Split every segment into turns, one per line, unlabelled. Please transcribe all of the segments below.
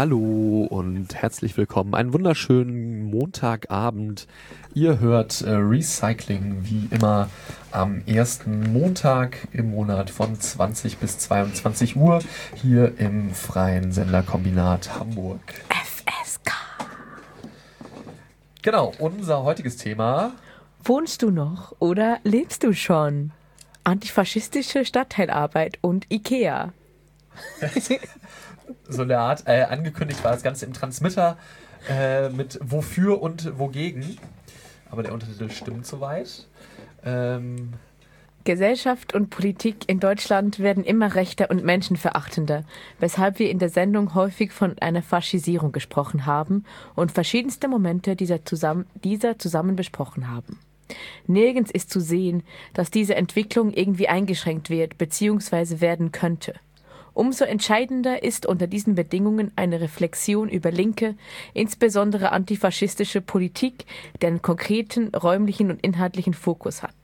Hallo und herzlich willkommen. Einen wunderschönen Montagabend. Ihr hört äh, Recycling wie immer am ersten Montag im Monat von 20 bis 22 Uhr hier im freien Senderkombinat Hamburg.
FSK.
Genau, unser heutiges Thema.
Wohnst du noch oder lebst du schon? Antifaschistische Stadtteilarbeit und IKEA.
so eine Art, äh, angekündigt war das Ganze im Transmitter äh, mit wofür und wogegen. Aber der Untertitel stimmt soweit. Ähm,
Gesellschaft und Politik in Deutschland werden immer rechter und menschenverachtender, weshalb wir in der Sendung häufig von einer Faschisierung gesprochen haben und verschiedenste Momente dieser zusammen, dieser zusammen besprochen haben. Nirgends ist zu sehen, dass diese Entwicklung irgendwie eingeschränkt wird bzw. werden könnte. Umso entscheidender ist unter diesen Bedingungen eine Reflexion über linke, insbesondere antifaschistische Politik, die einen konkreten räumlichen und inhaltlichen Fokus hat.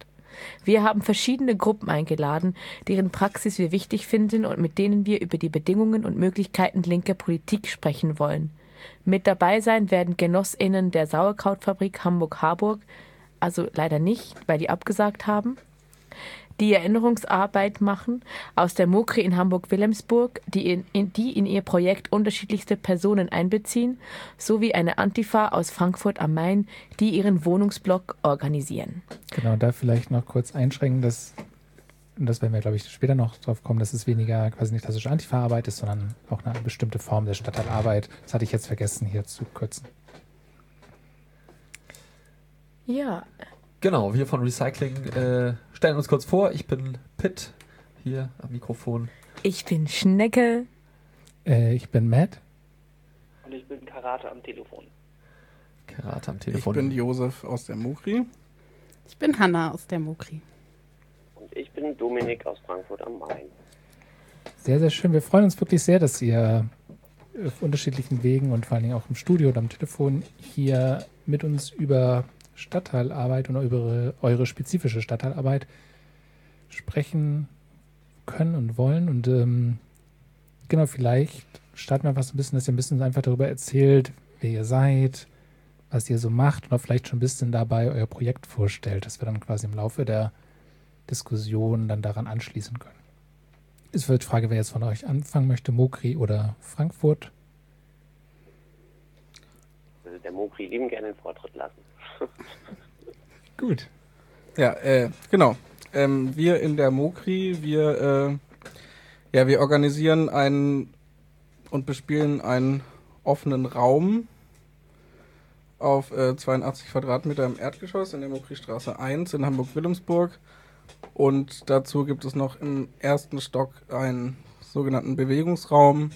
Wir haben verschiedene Gruppen eingeladen, deren Praxis wir wichtig finden und mit denen wir über die Bedingungen und Möglichkeiten linker Politik sprechen wollen. Mit dabei sein werden GenossInnen der Sauerkrautfabrik Hamburg-Harburg, also leider nicht, weil die abgesagt haben, die Erinnerungsarbeit machen aus der Mokri in Hamburg-Wilhelmsburg, die in, in, die in ihr Projekt unterschiedlichste Personen einbeziehen, sowie eine Antifa aus Frankfurt am Main, die ihren Wohnungsblock organisieren.
Genau, da vielleicht noch kurz einschränken, dass, und das werden wir, glaube ich, später noch drauf kommen, dass es weniger quasi nicht klassische Antifa-Arbeit ist, sondern auch eine bestimmte Form der Stadtteilarbeit. Das hatte ich jetzt vergessen, hier zu kürzen.
Ja.
Genau, wir von Recycling äh, stellen uns kurz vor. Ich bin Pitt hier am Mikrofon.
Ich bin Schnecke.
Äh, ich bin Matt.
Und ich bin Karate am Telefon.
Karate am Telefon.
Ich bin Josef aus der Mokri.
Ich bin Hanna aus der Mokri.
Und ich bin Dominik aus Frankfurt am Main.
Sehr, sehr schön. Wir freuen uns wirklich sehr, dass ihr auf unterschiedlichen Wegen und vor allen Dingen auch im Studio oder am Telefon hier mit uns über Stadtteilarbeit und eure, eure spezifische Stadtteilarbeit sprechen können und wollen. Und ähm, genau, vielleicht starten wir einfach so ein bisschen, dass ihr ein bisschen einfach darüber erzählt, wer ihr seid, was ihr so macht oder vielleicht schon ein bisschen dabei euer Projekt vorstellt, dass wir dann quasi im Laufe der Diskussion dann daran anschließen können. Es wird die Frage, wer jetzt von euch anfangen möchte, Mokri oder Frankfurt.
Also der Mokri lieben gerne den Vortritt lassen.
Gut. Ja, äh, genau. Ähm, wir in der Mokri, wir, äh, ja, wir organisieren einen und bespielen einen offenen Raum auf äh, 82 Quadratmeter im Erdgeschoss in der Mokri-Straße 1 in Hamburg-Wilhelmsburg. Und dazu gibt es noch im ersten Stock einen sogenannten Bewegungsraum.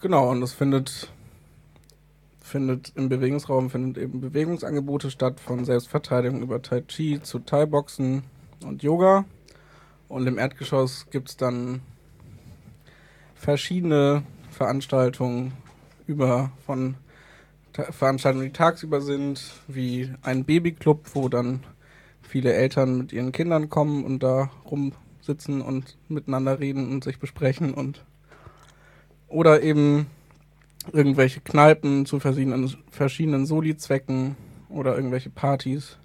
Genau, und das findet findet im Bewegungsraum findet eben Bewegungsangebote statt, von Selbstverteidigung über Tai Chi zu Thai-Boxen und Yoga. Und im Erdgeschoss gibt es dann verschiedene Veranstaltungen über von Ta Veranstaltungen, die tagsüber sind, wie ein Babyclub, wo dann viele Eltern mit ihren Kindern kommen und da rumsitzen und miteinander reden und sich besprechen und oder eben irgendwelche Kneipen zu verschiedenen, verschiedenen Soli-Zwecken oder irgendwelche Partys.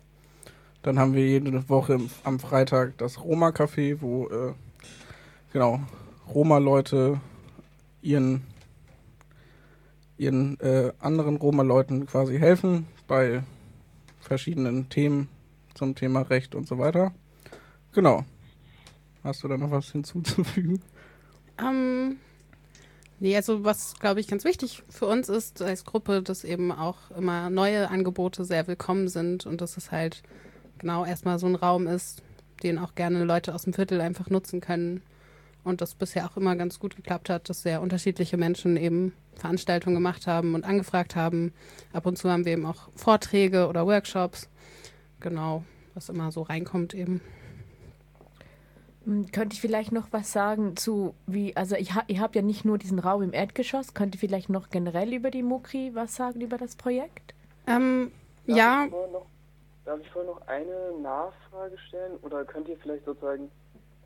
Dann haben wir jede Woche am Freitag das Roma-Café, wo äh, genau Roma-Leute ihren, ihren äh, anderen Roma-Leuten quasi helfen bei verschiedenen Themen zum Thema Recht und so weiter. Genau. Hast du da noch was hinzuzufügen?
Ähm, Nee, also was, glaube ich, ganz wichtig für uns ist als Gruppe, dass eben auch immer neue Angebote sehr willkommen sind und dass es halt genau erstmal so ein Raum ist, den auch gerne Leute aus dem Viertel einfach nutzen können. Und das bisher auch immer ganz gut geklappt hat, dass sehr unterschiedliche Menschen eben Veranstaltungen gemacht haben und angefragt haben. Ab und zu haben wir eben auch Vorträge oder Workshops. Genau, was immer so reinkommt eben.
Hm, könnte ich vielleicht noch was sagen zu, wie, also ich ha, ihr habt ja nicht nur diesen Raum im Erdgeschoss, könnt ihr vielleicht noch generell über die Mokri was sagen, über das Projekt?
Ähm,
darf
ja.
Ich noch, darf ich vorher noch eine Nachfrage stellen? Oder könnt ihr vielleicht sozusagen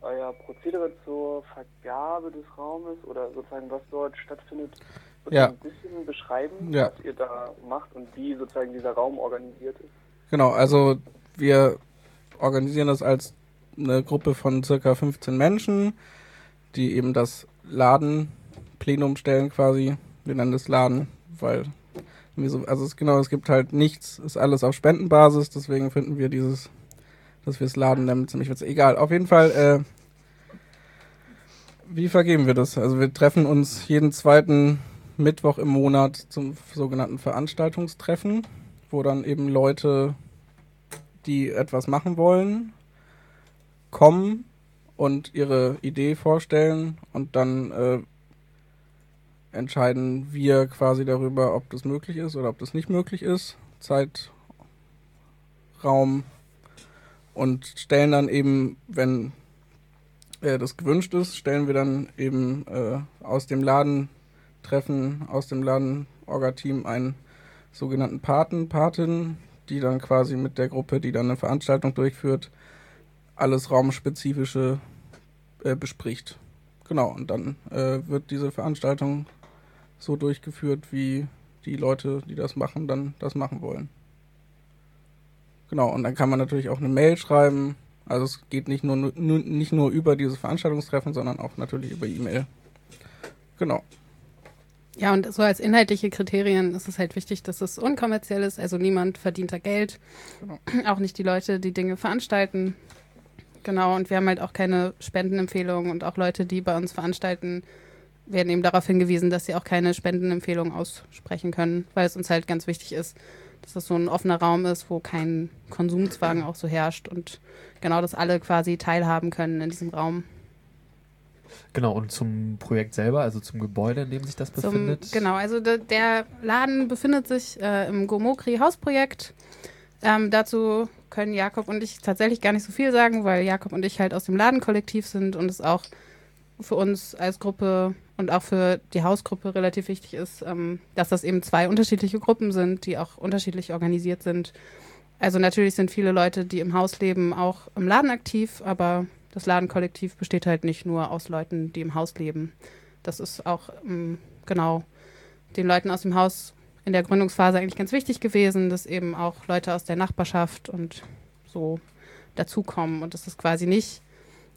euer Prozedere zur Vergabe des Raumes oder sozusagen was dort stattfindet
Ja.
ein bisschen beschreiben,
Ja.
was ihr da macht und wie sozusagen dieser Raum organisiert ist?
Genau, also wir organisieren das als eine Gruppe von circa 15 Menschen, die eben das Ladenplenum stellen quasi. Wir nennen das Laden, weil so, also es, genau, es gibt halt nichts, ist alles auf Spendenbasis, deswegen finden wir dieses, dass wir es Laden nennen, ziemlich witzig. Egal, auf jeden Fall, äh, wie vergeben wir das? Also wir treffen uns jeden zweiten Mittwoch im Monat zum sogenannten Veranstaltungstreffen, wo dann eben Leute, die etwas machen wollen, kommen und ihre Idee vorstellen und dann äh, entscheiden wir quasi darüber, ob das möglich ist oder ob das nicht möglich ist. Zeit, Raum und stellen dann eben, wenn äh, das gewünscht ist, stellen wir dann eben äh, aus dem Ladentreffen, aus dem Laden-Orga-Team einen sogenannten Paten, Patin, die dann quasi mit der Gruppe, die dann eine Veranstaltung durchführt, alles Raumspezifische äh, bespricht. Genau, und dann äh, wird diese Veranstaltung so durchgeführt, wie die Leute, die das machen, dann das machen wollen. Genau, und dann kann man natürlich auch eine Mail schreiben. Also es geht nicht nur, nur nicht nur über dieses Veranstaltungstreffen, sondern auch natürlich über E-Mail. Genau.
Ja, und so als inhaltliche Kriterien ist es halt wichtig, dass es unkommerziell ist, also niemand verdient da Geld,
Genau.
auch nicht die Leute, die Dinge veranstalten. Genau, und wir haben halt auch keine Spendenempfehlungen und auch Leute, die bei uns veranstalten, werden eben darauf hingewiesen, dass sie auch keine Spendenempfehlung aussprechen können, weil es uns halt ganz wichtig ist, dass das so ein offener Raum ist, wo kein Konsumzwang auch so herrscht und genau, dass alle quasi teilhaben können in diesem Raum.
Genau, und zum Projekt selber, also zum Gebäude, in dem sich das
Zum,
befindet.
genau, also de, der Laden befindet sich äh, im Gomokri Hausprojekt. Ähm, dazu können Jakob und ich tatsächlich gar nicht so viel sagen, weil Jakob und ich halt aus dem Ladenkollektiv sind und es auch für uns als Gruppe und auch für die Hausgruppe relativ wichtig ist, ähm, dass das eben zwei unterschiedliche Gruppen sind, die auch unterschiedlich organisiert sind. Also natürlich sind viele Leute, die im Haus leben, auch im Laden aktiv, aber das Ladenkollektiv besteht halt nicht nur aus Leuten, die im Haus leben. Das ist auch ähm, genau den Leuten aus dem Haus in der Gründungsphase eigentlich ganz wichtig gewesen, dass eben auch Leute aus der Nachbarschaft und so dazukommen und das ist quasi nicht,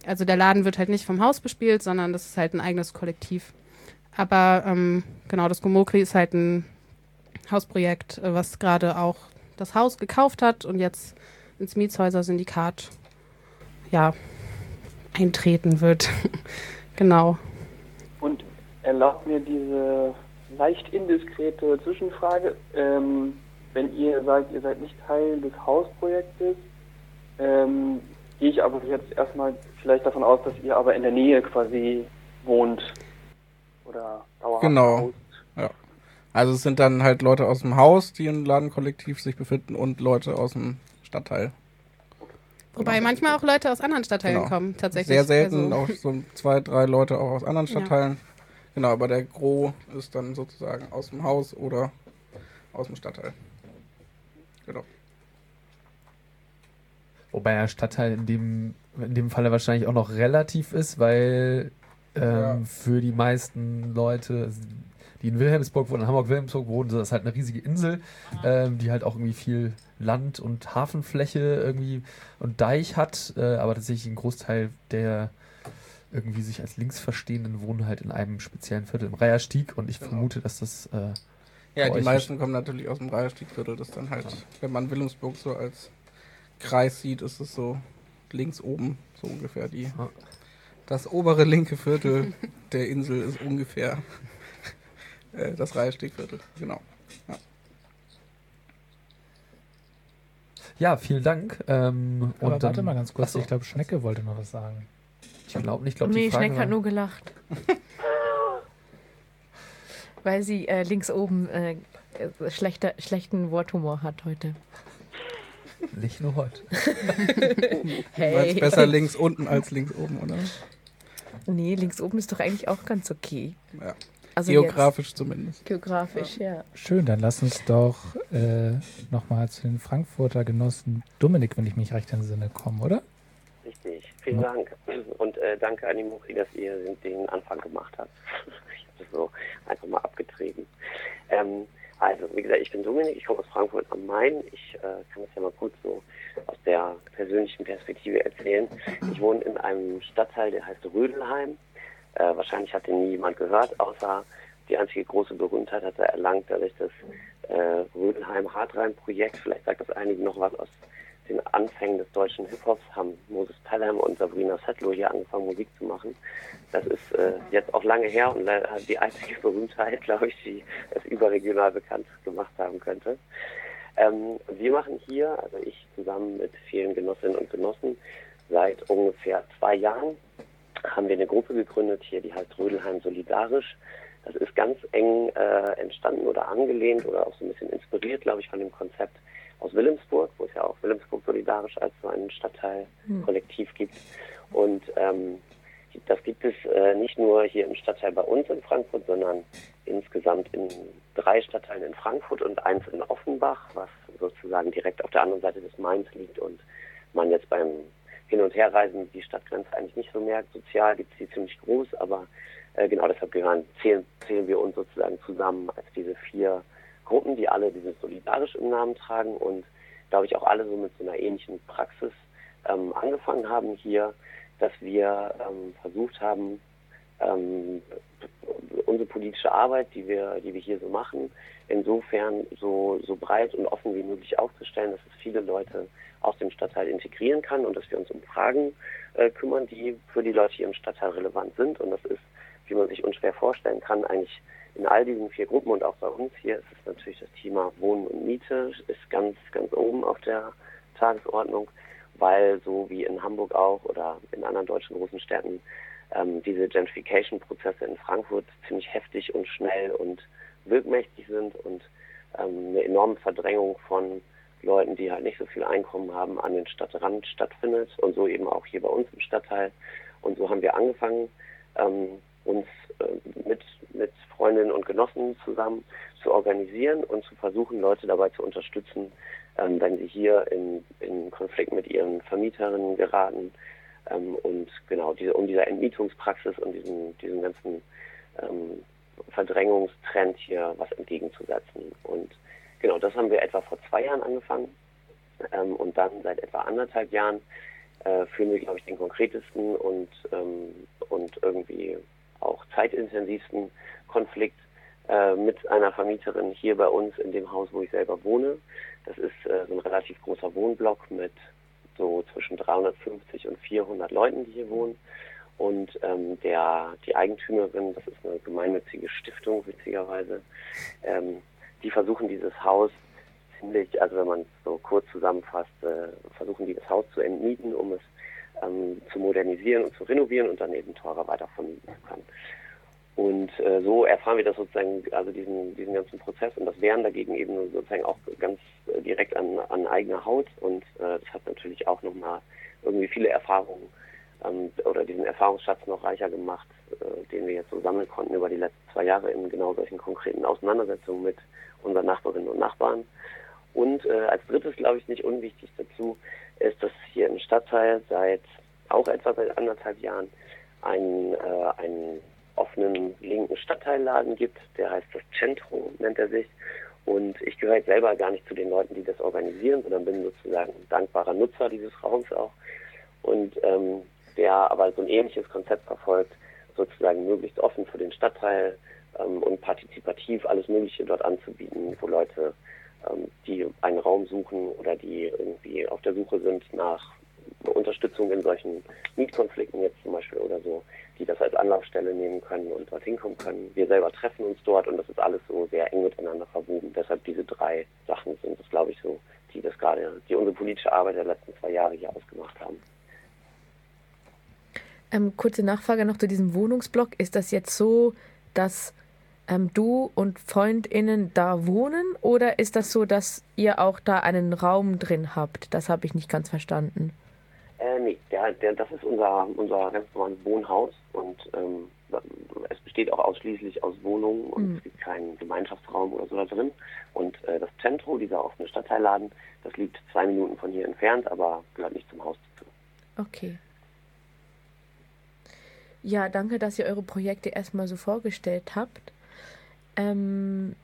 also der Laden wird halt nicht vom Haus bespielt, sondern das ist halt ein eigenes Kollektiv. Aber ähm, genau, das Gomokri ist halt ein Hausprojekt, äh, was gerade auch das Haus gekauft hat und jetzt ins Mietshäuser-Syndikat ja, eintreten wird. genau.
Und erlaubt mir diese leicht indiskrete Zwischenfrage. Ähm, wenn ihr sagt, ihr seid nicht Teil des Hausprojektes, ähm, gehe ich aber jetzt erstmal vielleicht davon aus, dass ihr aber in der Nähe quasi wohnt oder dauerhaft
Genau.
haust.
Also es sind dann halt Leute aus dem Haus, die im Ladenkollektiv sich befinden und Leute aus dem Stadtteil.
Wobei
Genau.
manchmal auch Leute aus anderen Stadtteilen
Genau.
kommen, tatsächlich.
Sehr selten,
Also,
auch so zwei, drei Leute auch aus anderen
Ja.
Genau, aber der Gros ist dann sozusagen aus dem Haus oder aus dem Stadtteil. Genau.
Wobei der Stadtteil in dem, in dem Falle wahrscheinlich auch noch relativ ist, weil ähm,
Ja.
für die meisten Leute, also die in Wilhelmsburg wohnen, in Hamburg-Wilhelmsburg wohnen, das ist halt eine riesige Insel, ähm, die halt auch irgendwie viel Land- und Hafenfläche irgendwie und Deich hat, äh, aber tatsächlich ein Großteil der irgendwie sich als links verstehenden wohnen halt in einem speziellen Viertel, im Reiherstieg und ich
Genau.
vermute, dass das äh,
Ja, die meisten kommen natürlich aus dem Reiherstiegviertel. Das dann halt, wenn man Wilhelmsburg so als Kreis sieht, ist es so links oben, so ungefähr die.
Ja.
Das obere linke Viertel der Insel ist ungefähr äh, das Reiherstiegviertel. Genau.
ja, vielen Dank. Ähm,
Aber
und
warte
dann-
mal ganz kurz,
Achso,
ich glaube, Schnecke wollte noch was sagen.
Ich glaube nicht, ich glaube, die
Nee, Schneck
war-
hat nur gelacht. Weil sie äh, links oben äh, äh, schlechter, schlechten Worthumor hat heute.
Nicht nur heute.
Weil es besser links unten als links oben, oder?
Nee, links oben ist doch eigentlich auch ganz okay.
Ja.
Also
Geografisch zumindest.
Jetzt, geografisch, ja.
Schön, dann lass uns doch äh, nochmal zu den Frankfurter Genossen Dominik, wenn ich mich recht entsinne, kommen, oder?
Vielen Dank. Und äh, danke an die Muki, dass ihr den Anfang gemacht habt. ich habe das so einfach mal abgetrieben. Ähm, also, wie gesagt, ich bin Dominik, ich komme aus Frankfurt am Main. Ich äh, kann das ja mal kurz so aus der persönlichen Perspektive erzählen. Ich wohne in einem Stadtteil, der heißt Rödelheim. Äh, wahrscheinlich hat den nie jemand gehört, außer die einzige große Berühmtheit hat er erlangt dadurch das äh, Rödelheim-Hartrein-Projekt. Vielleicht sagt das einigen noch was aus den Anfängen des deutschen Hip-Hops haben Moses Pelham und Sabrina Settler hier angefangen, Musik zu machen. Das ist äh, jetzt auch lange her und die einzige Berühmtheit, glaube ich, die es überregional bekannt gemacht haben könnte. Ähm, wir machen hier, also ich zusammen mit vielen Genossinnen und Genossen, seit ungefähr zwei Jahren haben wir eine Gruppe gegründet hier, die heißt Rödelheim Solidarisch. Das ist ganz eng äh, entstanden oder angelehnt oder auch so ein bisschen inspiriert, glaube ich, von dem Konzept aus Wilhelmsburg, wo es ja auch Wilhelmsburg solidarisch als so ein Stadtteilkollektiv hm. gibt. Und ähm, das gibt es äh, nicht nur hier im Stadtteil bei uns in Frankfurt, sondern insgesamt in drei Stadtteilen in Frankfurt und eins in Offenbach, was sozusagen direkt auf der anderen Seite des Mains liegt und man jetzt beim Hin- und Herreisen die Stadtgrenze eigentlich nicht so merkt. Sozial gibt es die ziemlich groß, aber äh, genau deshalb gehören, zählen, zählen wir uns sozusagen zusammen als diese vier Gruppen, die alle dieses solidarisch im Namen tragen und glaube ich auch alle so mit so einer ähnlichen Praxis ähm, angefangen haben hier, dass wir ähm, versucht haben, ähm, unsere politische Arbeit, die wir, die wir hier so machen, insofern so, so breit und offen wie möglich aufzustellen, dass es viele Leute aus dem Stadtteil integrieren kann und dass wir uns um Fragen äh, kümmern, die für die Leute hier im Stadtteil relevant sind. Und das ist, wie man sich unschwer vorstellen kann, eigentlich in all diesen vier Gruppen und auch bei uns hier ist es natürlich das Thema Wohnen und Miete ist ganz, ganz oben auf der Tagesordnung, weil so wie in Hamburg auch oder in anderen deutschen großen Städten ähm, diese Gentrification-Prozesse in Frankfurt ziemlich heftig und schnell und wirkmächtig sind und ähm, eine enorme Verdrängung von Leuten, die halt nicht so viel Einkommen haben, an den Stadtrand stattfindet und so eben auch hier bei uns im Stadtteil. Und so haben wir angefangen, ähm, uns äh, mit, mit Freundinnen und Genossen zusammen zu organisieren und zu versuchen, Leute dabei zu unterstützen, ähm, wenn sie hier in, in Konflikt mit ihren Vermieterinnen geraten ähm, und genau diese, um dieser Entmietungspraxis und diesem, diesem ganzen ähm, Verdrängungstrend hier was entgegenzusetzen. Und genau, das haben wir etwa vor zwei Jahren angefangen ähm, und dann seit etwa anderthalb Jahren äh, führen wir, glaube ich, den konkretesten und, ähm, und irgendwie auch zeitintensivsten Konflikt äh, mit einer Vermieterin hier bei uns in dem Haus, wo ich selber wohne. Das ist äh, so ein relativ großer Wohnblock mit so zwischen 350 und 400 Leuten, die hier wohnen. Und ähm, der, die Eigentümerin, das ist eine gemeinnützige Stiftung, witzigerweise, ähm, die versuchen dieses Haus ziemlich, also wenn man es so kurz zusammenfasst, äh, versuchen die das Haus zu entmieten, um es ähm, zu modernisieren und zu renovieren und dann eben teurer weiter vermieten zu können. Und äh, so erfahren wir das sozusagen, also diesen, diesen ganzen Prozess und das wären dagegen eben sozusagen auch ganz äh, direkt an, an eigener Haut und äh, das hat natürlich auch nochmal irgendwie viele Erfahrungen ähm, oder diesen Erfahrungsschatz noch reicher gemacht, äh, den wir jetzt so sammeln konnten über die letzten zwei Jahre in genau solchen konkreten Auseinandersetzungen mit unseren Nachbarinnen und Nachbarn. Und äh, als drittes, glaube ich, nicht unwichtig dazu, ist, dass hier im Stadtteil seit auch etwa seit anderthalb Jahren einen, äh, einen offenen linken Stadtteilladen gibt, der heißt das Centro, nennt er sich. Und ich gehöre selber gar nicht zu den Leuten, die das organisieren, sondern bin sozusagen ein dankbarer Nutzer dieses Raums auch. Und ähm, der aber so ein ähnliches Konzept verfolgt, sozusagen möglichst offen für den Stadtteil ähm, und partizipativ alles Mögliche dort anzubieten, wo Leute die einen Raum suchen oder die irgendwie auf der Suche sind nach Unterstützung in solchen Mietkonflikten jetzt zum Beispiel oder so, die das als Anlaufstelle nehmen können und dorthin kommen können. Wir selber treffen uns dort und das ist alles so sehr eng miteinander verwoben. Deshalb diese drei Sachen sind es, glaube ich, so, die das gerade, die unsere politische Arbeit der letzten zwei Jahre hier ausgemacht haben.
Ähm, kurze Nachfrage noch zu diesem Wohnungsblock. Ist das jetzt so, dass ähm, du und FreundInnen da wohnen oder ist das so, dass ihr auch da einen Raum drin habt? Das habe ich nicht ganz verstanden.
Äh, nee, der, der, das ist unser, unser ganz normales Wohnhaus und ähm, es besteht auch ausschließlich aus Wohnungen und mhm. es gibt keinen Gemeinschaftsraum oder so da drin. Und äh, das Zentrum, dieser offene Stadtteilladen, das liegt zwei Minuten von hier entfernt, aber gehört nicht zum Haus dazu.
Okay. Ja, danke, dass ihr eure Projekte erstmal so vorgestellt habt. Ähm,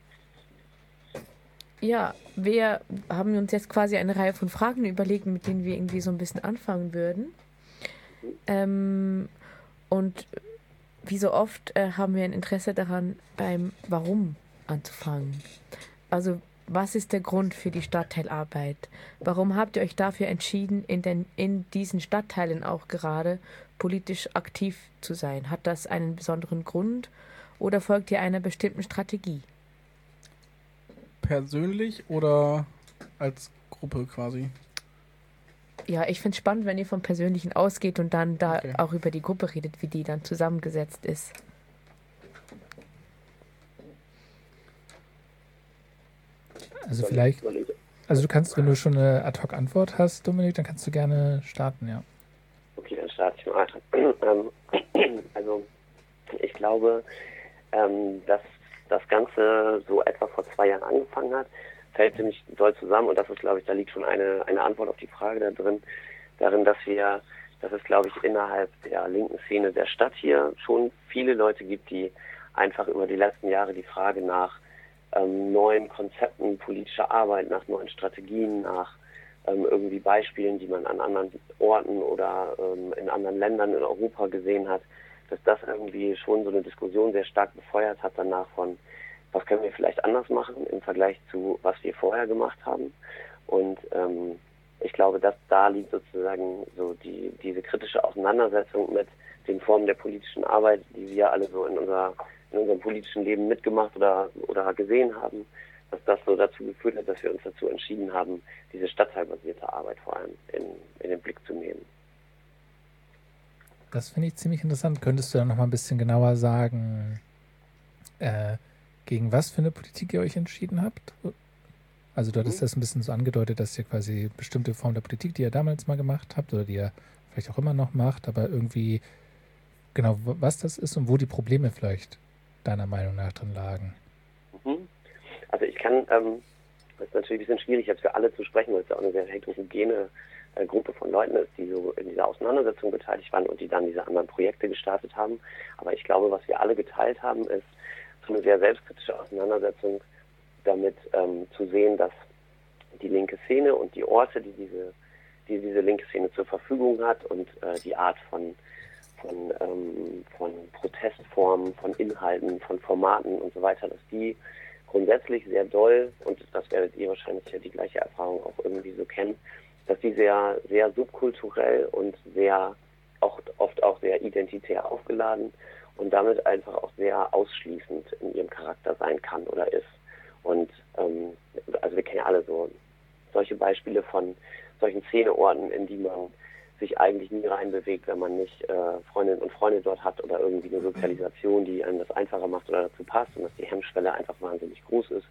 ja, wir haben uns jetzt quasi eine Reihe von Fragen überlegt, mit denen wir irgendwie so ein bisschen anfangen würden. Ähm, und wie so oft äh, haben wir ein Interesse daran, beim Warum anzufangen. Also, was ist der Grund für die Stadtteilarbeit? Warum habt ihr euch dafür entschieden, in, den, in diesen Stadtteilen auch gerade politisch aktiv zu sein? Hat das einen besonderen Grund oder folgt ihr einer bestimmten Strategie?
Persönlich oder als Gruppe quasi?
Ja, ich finde es spannend, wenn ihr vom Persönlichen ausgeht und dann da
Okay.
auch über die Gruppe redet, wie die dann zusammengesetzt ist.
Also vielleicht, also du kannst, wenn du schon eine Ad-Hoc-Antwort hast, Dominik, dann kannst du gerne starten, ja.
Okay, dann starte ich mal. Ähm, also ich glaube, ähm, dass das Ganze so etwa vor zwei Jahren angefangen hat, fällt ziemlich doll zusammen. Und das ist, glaube ich, da liegt schon eine, eine Antwort auf die Frage da drin, darin, dass wir, dass es, glaube ich, innerhalb der linken Szene der Stadt hier schon viele Leute gibt, die einfach über die letzten Jahre die Frage nach ähm, neuen Konzepten politischer Arbeit, nach neuen Strategien, nach ähm, irgendwie Beispielen, die man an anderen Orten oder ähm, in anderen Ländern in Europa gesehen hat, dass das irgendwie schon so eine Diskussion sehr stark befeuert hat danach von, was können wir vielleicht anders machen im Vergleich zu, was wir vorher gemacht haben. Und ähm, ich glaube, dass da liegt sozusagen so die, diese kritische Auseinandersetzung mit den Formen der politischen Arbeit, die wir alle so in, unser, in unserem politischen Leben mitgemacht oder, oder gesehen haben, dass das so dazu geführt hat, dass wir uns dazu entschieden haben, diese stadtteilbasierte Arbeit vor allem in, in den Blick zu nehmen.
Das finde ich ziemlich interessant. Könntest du dann noch mal ein bisschen genauer sagen, äh, gegen was für eine Politik ihr euch entschieden habt? Also du hattest
Mhm.
das ein bisschen so angedeutet, dass ihr quasi bestimmte Form der Politik, die ihr damals mal gemacht habt oder die ihr vielleicht auch immer noch macht, aber irgendwie genau, was das ist und wo die Probleme vielleicht deiner Meinung nach drin lagen.
Mhm. Also ich kann, ähm, das ist natürlich ein bisschen schwierig, jetzt für alle zu sprechen, weil es ja auch eine sehr heterogene äh, Gruppe von Leuten ist, die so in dieser Auseinandersetzung beteiligt waren und die dann diese anderen Projekte gestartet haben. Aber ich glaube, was wir alle geteilt haben, ist so eine sehr selbstkritische Auseinandersetzung damit ähm, zu sehen, dass die linke Szene und die Orte, die diese, die diese linke Szene zur Verfügung hat und äh, die Art von von, ähm, von Protestformen, von Inhalten, von Formaten und so weiter, dass die grundsätzlich sehr doll, und das werdet ihr wahrscheinlich ja die gleiche Erfahrung auch irgendwie so kennen, dass die sehr, sehr subkulturell und sehr, auch, oft auch sehr identitär aufgeladen und damit einfach auch sehr ausschließend in ihrem Charakter sein kann oder ist. Und ähm, also wir kennen ja alle so solche Beispiele von solchen Szeneorten, in die man sich eigentlich nie reinbewegt, wenn man nicht äh, Freundinnen und Freunde dort hat oder irgendwie eine Sozialisation, die einem das einfacher macht oder dazu passt und dass die Hemmschwelle einfach wahnsinnig groß ist,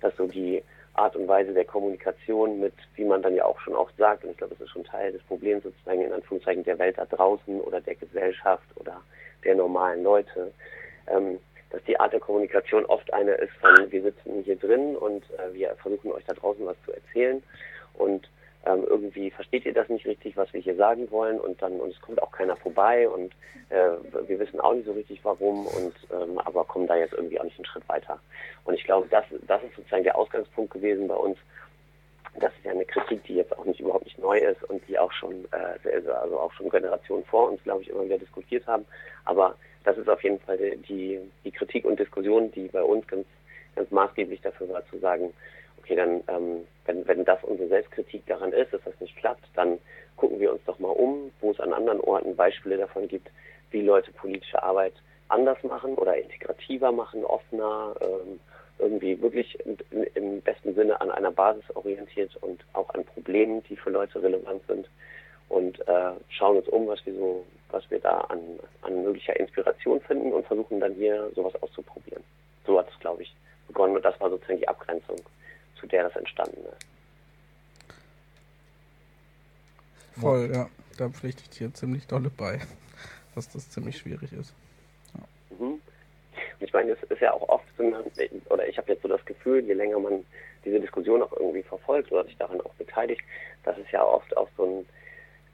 dass so die Art und Weise der Kommunikation mit, wie man dann ja auch schon oft sagt, und ich glaube, das ist schon Teil des Problems sozusagen in Anführungszeichen der Welt da draußen oder der Gesellschaft oder der normalen Leute, ähm, dass die Art der Kommunikation oft eine ist von, wir sitzen hier drin und äh, wir versuchen euch da draußen was zu erzählen. Und ähm, irgendwie versteht ihr das nicht richtig, was wir hier sagen wollen und dann und es kommt auch keiner vorbei und äh, wir wissen auch nicht so richtig warum und ähm, aber kommen da jetzt irgendwie auch nicht einen Schritt weiter. Und ich glaube, das, das ist sozusagen der Ausgangspunkt gewesen bei uns. Das ist ja eine Kritik, die jetzt auch nicht überhaupt nicht neu ist und die auch schon äh, also auch schon Generationen vor uns, glaube ich, immer wieder diskutiert haben. Aber das ist auf jeden Fall die, die Kritik und Diskussion, die bei uns ganz, ganz maßgeblich dafür war, zu sagen, okay, dann, ähm, wenn, wenn das unsere Selbstkritik daran ist, dass das nicht klappt, dann gucken wir uns doch mal um, wo es an anderen Orten Beispiele davon gibt, wie Leute politische Arbeit anders machen oder integrativer machen, offener, ähm, irgendwie wirklich im, im besten Sinne an einer Basis orientiert und auch an Problemen, die für Leute relevant sind und äh, schauen uns um, was wir so, was wir da an, an möglicher Inspiration finden und versuchen dann hier sowas auszuprobieren. So hat es, glaube ich, begonnen und das war sozusagen die Abgrenzung, zu der das entstanden ist.
Voll, ja. Da pflichte ich dir ziemlich dolle bei, dass das ziemlich schwierig ist.
Mhm. Und ich meine, es ist ja auch oft, so eine, oder ich habe jetzt so das Gefühl, je länger man diese Diskussion auch irgendwie verfolgt oder sich daran auch beteiligt, dass es ja oft auch so ein,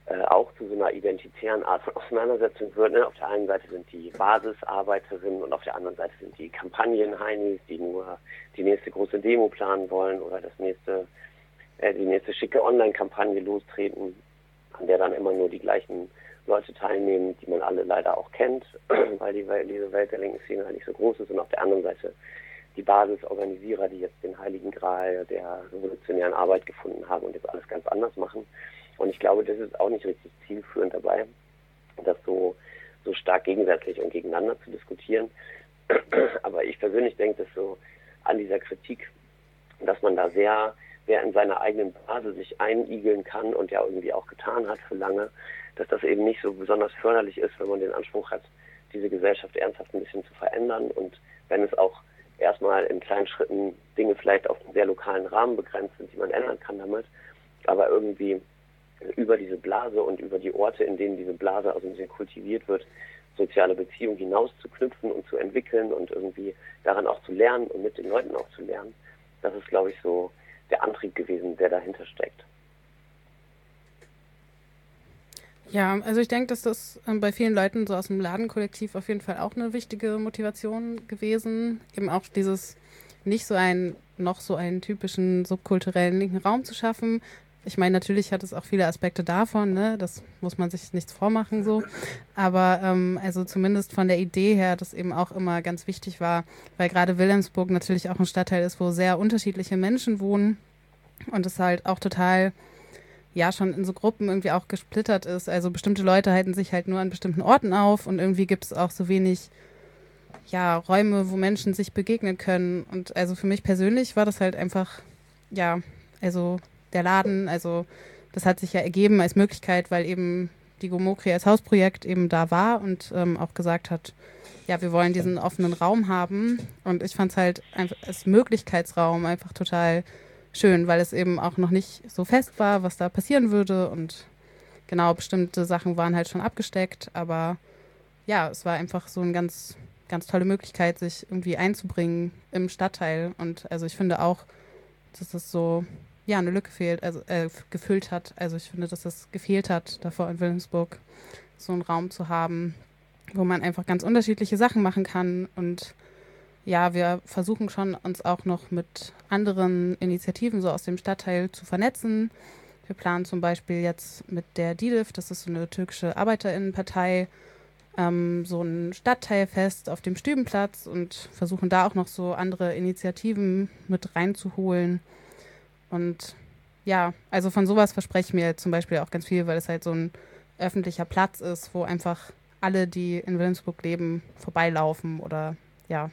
äh, auch zu so einer identitären Art von Auseinandersetzung wird. Ne? Auf der einen Seite sind die Basisarbeiterinnen und auf der anderen Seite sind die Kampagnenheinis, die nur die nächste große Demo planen wollen oder das nächste, äh, die nächste schicke Online-Kampagne lostreten, an der dann immer nur die gleichen Leute teilnehmen, die man alle leider auch kennt, weil die, diese Welt der linken Szene halt nicht so groß ist und auf der anderen Seite die Basisorganisierer, die jetzt den heiligen Gral der revolutionären Arbeit gefunden haben und jetzt alles ganz anders machen. Und ich glaube, das ist auch nicht richtig zielführend dabei, das so, so stark gegensätzlich und gegeneinander zu diskutieren. Aber ich persönlich denke, dass so an dieser Kritik, dass man da sehr, wer in seiner eigenen Basis sich einigeln kann und ja irgendwie auch getan hat für lange, dass das eben nicht so besonders förderlich ist, wenn man den Anspruch hat, diese Gesellschaft ernsthaft ein bisschen zu verändern und wenn es auch erstmal in kleinen Schritten Dinge vielleicht auf einen sehr lokalen Rahmen begrenzt sind, die man ändern kann damit, aber irgendwie über diese Blase und über die Orte, in denen diese Blase also ein bisschen kultiviert wird, soziale Beziehungen hinaus zu knüpfen und zu entwickeln und irgendwie daran auch zu lernen und mit den Leuten auch zu lernen. Das ist, glaube ich, so der Antrieb gewesen, der dahinter steckt.
Ja, also ich denke, dass das ähm, bei vielen Leuten so aus dem Ladenkollektiv auf jeden Fall auch eine wichtige Motivation gewesen. Eben auch dieses nicht so einen, noch so einen typischen subkulturellen linken Raum zu schaffen. Ich meine, natürlich hat es auch viele Aspekte davon, ne? Das muss man sich nichts vormachen so. Aber ähm, also zumindest von der Idee her, das eben auch immer ganz wichtig war, weil gerade Wilhelmsburg natürlich auch ein Stadtteil ist, wo sehr unterschiedliche Menschen wohnen und es halt auch total ja schon in so Gruppen irgendwie auch gesplittert ist. Also bestimmte Leute halten sich halt nur an bestimmten Orten auf und irgendwie gibt es auch so wenig ja, Räume, wo Menschen sich begegnen können. Und also für mich persönlich war das halt einfach, ja, also der Laden, also das hat sich ja ergeben als Möglichkeit, weil eben die Gomokri als Hausprojekt eben da war und ähm, auch gesagt hat, ja, wir wollen diesen offenen Raum haben. Und ich fand es halt einfach als Möglichkeitsraum einfach total schön, weil es eben auch noch nicht so fest war, was da passieren würde. Und genau, bestimmte Sachen waren halt schon abgesteckt, aber ja, es war einfach so eine ganz, ganz tolle Möglichkeit, sich irgendwie einzubringen im Stadtteil. Und also ich finde auch, dass es so ja eine Lücke fehlt, also äh, gefüllt hat. Also ich finde, dass es gefehlt hat, davor in Wilhelmsburg so einen Raum zu haben, wo man einfach ganz unterschiedliche Sachen machen kann und ja, wir versuchen schon, uns auch noch mit anderen Initiativen so aus dem Stadtteil zu vernetzen. Wir planen zum Beispiel jetzt mit der DIDIF, das ist so eine türkische Arbeiterinnenpartei, ähm, so ein Stadtteilfest auf dem Stübenplatz und versuchen da auch noch so andere Initiativen mit reinzuholen. Und ja, also von sowas verspreche ich mir zum Beispiel auch ganz viel, weil es halt so ein öffentlicher Platz ist, wo einfach alle, die in Wilhelmsburg leben, vorbeilaufen oder ja,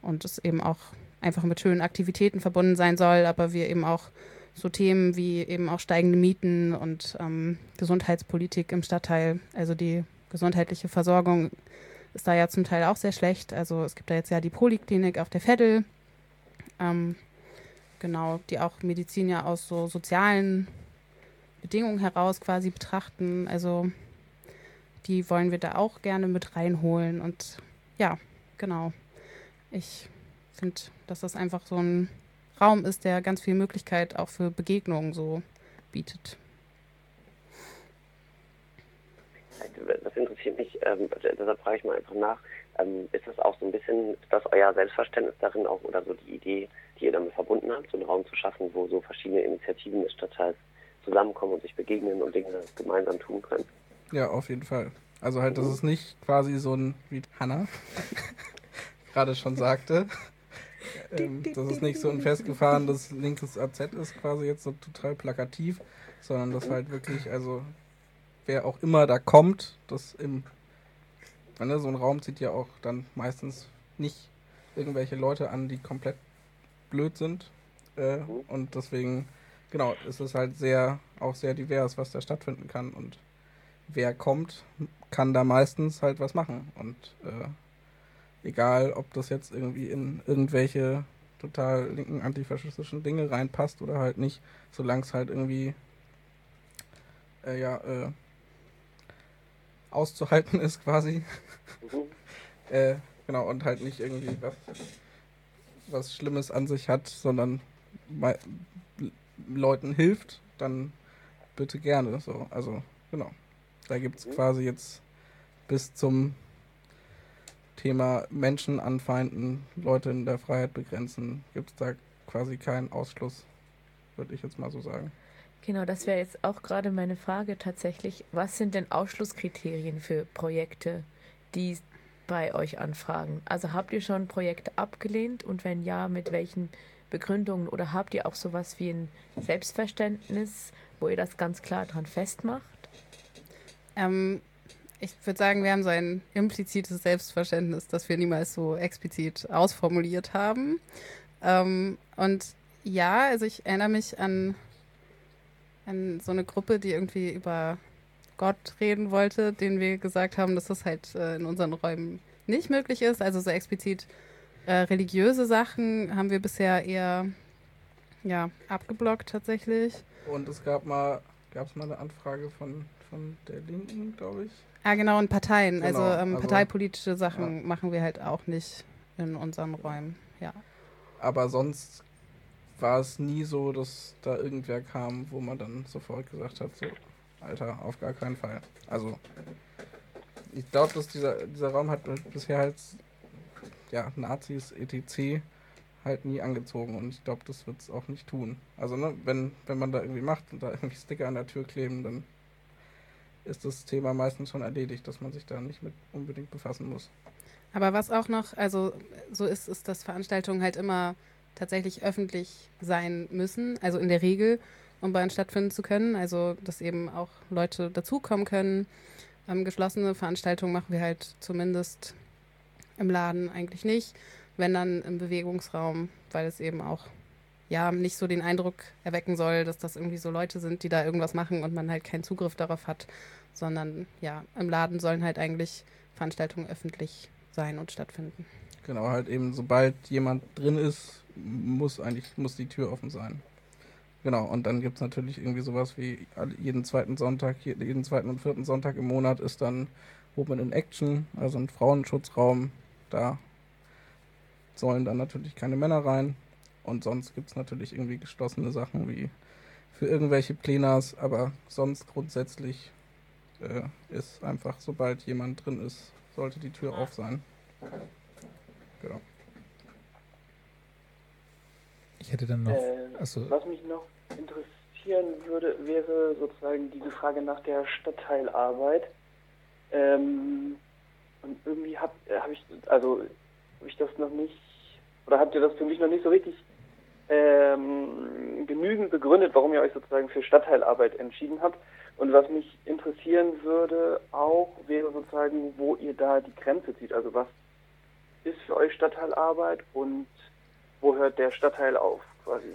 und es eben auch einfach mit schönen Aktivitäten verbunden sein soll, aber wir eben auch so Themen wie eben auch steigende Mieten und ähm, Gesundheitspolitik im Stadtteil, also die gesundheitliche Versorgung ist da ja zum Teil auch sehr schlecht. Also es gibt da jetzt ja die Poliklinik auf der Veddel, ähm, genau, die auch Medizin ja aus so sozialen Bedingungen heraus quasi betrachten. Also die wollen wir da auch gerne mit reinholen und ja, genau ich finde, dass das einfach so ein Raum ist, der ganz viel Möglichkeit auch für Begegnungen so bietet.
Das interessiert mich, ähm, deshalb frage ich mal einfach nach. Ähm, ist das auch so ein bisschen, ist das euer Selbstverständnis darin auch oder so die Idee, die ihr damit verbunden habt, so einen Raum zu schaffen, wo so verschiedene Initiativen des Stadtteils zusammenkommen und sich begegnen und Dinge gemeinsam tun können?
Ja, auf jeden Fall. Also halt, das ist nicht quasi so ein wie Hanna, gerade schon sagte. ähm, dass es nicht so ein festgefahrenes linkes AZ ist, quasi jetzt so total plakativ, sondern dass halt wirklich, also wer auch immer da kommt, das im, ne, so ein Raum zieht ja auch dann meistens nicht irgendwelche Leute an, die komplett blöd sind. Äh, und deswegen, genau, ist es halt sehr, auch sehr divers, was da stattfinden kann. Und wer kommt, kann da meistens halt was machen. Und äh, Egal, ob das jetzt irgendwie in irgendwelche total linken antifaschistischen Dinge reinpasst oder halt nicht, solange es halt irgendwie äh, ja, äh, auszuhalten ist quasi. Mhm. äh, genau, und halt nicht irgendwie was, was Schlimmes an sich hat, sondern Leuten hilft, dann bitte gerne. So. Also Genau. Da gibt es quasi jetzt bis zum Thema Menschen anfeinden, Leute in der Freiheit begrenzen, gibt es da quasi keinen Ausschluss, würde ich jetzt mal so sagen.
Genau, das wäre jetzt auch gerade meine Frage tatsächlich. Was sind denn Ausschlusskriterien für Projekte, die bei euch anfragen? Also habt ihr schon Projekte abgelehnt und wenn ja, mit welchen Begründungen oder habt ihr auch sowas wie ein Selbstverständnis, wo ihr das ganz klar dran festmacht?
Ähm, ich würde sagen, wir haben so ein implizites Selbstverständnis, das wir niemals so explizit ausformuliert haben. Ähm, und ja, also ich erinnere mich an, an so eine Gruppe, die irgendwie über Gott reden wollte, den wir gesagt haben, dass das halt äh, in unseren Räumen nicht möglich ist. Also so explizit äh, religiöse Sachen haben wir bisher eher ja, abgeblockt tatsächlich.
Und es gab mal, gab es mal eine Anfrage von, von der Linken, glaube ich.
Ah, genau, und Parteien.
Genau,
also, ähm,
also-
parteipolitische Sachen
Ja.
machen wir halt auch nicht in unseren Räumen. Ja.
Aber sonst war es nie so, dass da irgendwer kam, wo man dann sofort gesagt hat, so, Alter, auf gar keinen Fall. Also, ich glaube, dass dieser, dieser Raum hat bisher halt, ja, Nazis, etc. halt nie angezogen und ich glaube, das wird es auch nicht tun. Also, ne, wenn, wenn man da irgendwie macht und da irgendwie Sticker an der Tür kleben, dann ist das Thema meistens schon erledigt, dass man sich da nicht mit unbedingt befassen muss.
Aber was auch noch, also so ist, ist, dass Veranstaltungen halt immer tatsächlich öffentlich sein müssen, also in der Regel, um bei uns stattfinden zu können. Also, dass eben auch Leute dazukommen können. Ähm, geschlossene Veranstaltungen machen wir halt zumindest im Laden eigentlich nicht, wenn dann im Bewegungsraum, weil es eben auch ja nicht so den Eindruck erwecken soll, dass das irgendwie so Leute sind, die da irgendwas machen und man halt keinen Zugriff darauf hat, sondern ja, im Laden sollen halt eigentlich Veranstaltungen öffentlich sein und stattfinden.
Genau, halt eben, sobald jemand drin ist, muss eigentlich, muss die Tür offen sein. Genau, und dann gibt es natürlich irgendwie sowas wie jeden zweiten Sonntag, je- jeden zweiten und vierten Sonntag im Monat ist dann Women in Action, also ein Frauenschutzraum. Da sollen dann natürlich keine Männer rein. Und sonst gibt es natürlich irgendwie geschlossene Sachen wie für irgendwelche Plenars, aber sonst grundsätzlich äh, ist einfach, sobald jemand drin ist, sollte die Tür auf sein. Genau.
Ich hätte dann noch.
Äh,
Achso,
Was mich noch interessieren würde, wäre sozusagen diese Frage nach der Stadtteilarbeit. Ähm, und irgendwie habe hab ich, also habe ich das noch nicht, oder habt ihr das für mich noch nicht so richtig ähm, genügend begründet, warum ihr euch sozusagen für Stadtteilarbeit entschieden habt. Und was mich interessieren würde auch, wäre sozusagen, wo ihr da die Grenze zieht. Also was ist für euch Stadtteilarbeit und wo hört der Stadtteil auf quasi?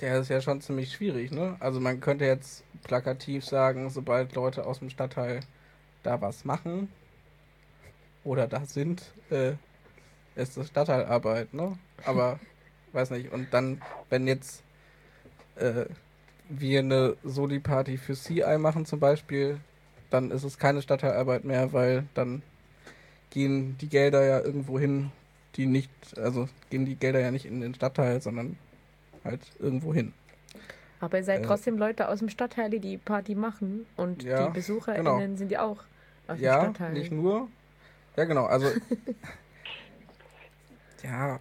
Der ist ja schon ziemlich schwierig, ne? Also man könnte jetzt plakativ sagen, sobald Leute aus dem Stadtteil da was machen oder da sind, äh, ist das Stadtteilarbeit, ne? Aber weiß nicht. Und dann, wenn jetzt äh, wir eine Soli-Party für CI machen zum Beispiel, dann ist es keine Stadtteilarbeit mehr, weil dann gehen die Gelder ja irgendwo hin, die nicht, also gehen die Gelder ja nicht in den Stadtteil, sondern halt irgendwo hin.
Aber ihr seid
Äh,
trotzdem Leute aus dem Stadtteil, die die Party machen und
Ja,
die BesucherInnen
genau.
sind ja auch aus dem
Ja,
Stadtteil.
nicht nur. Ja, genau, also. ja,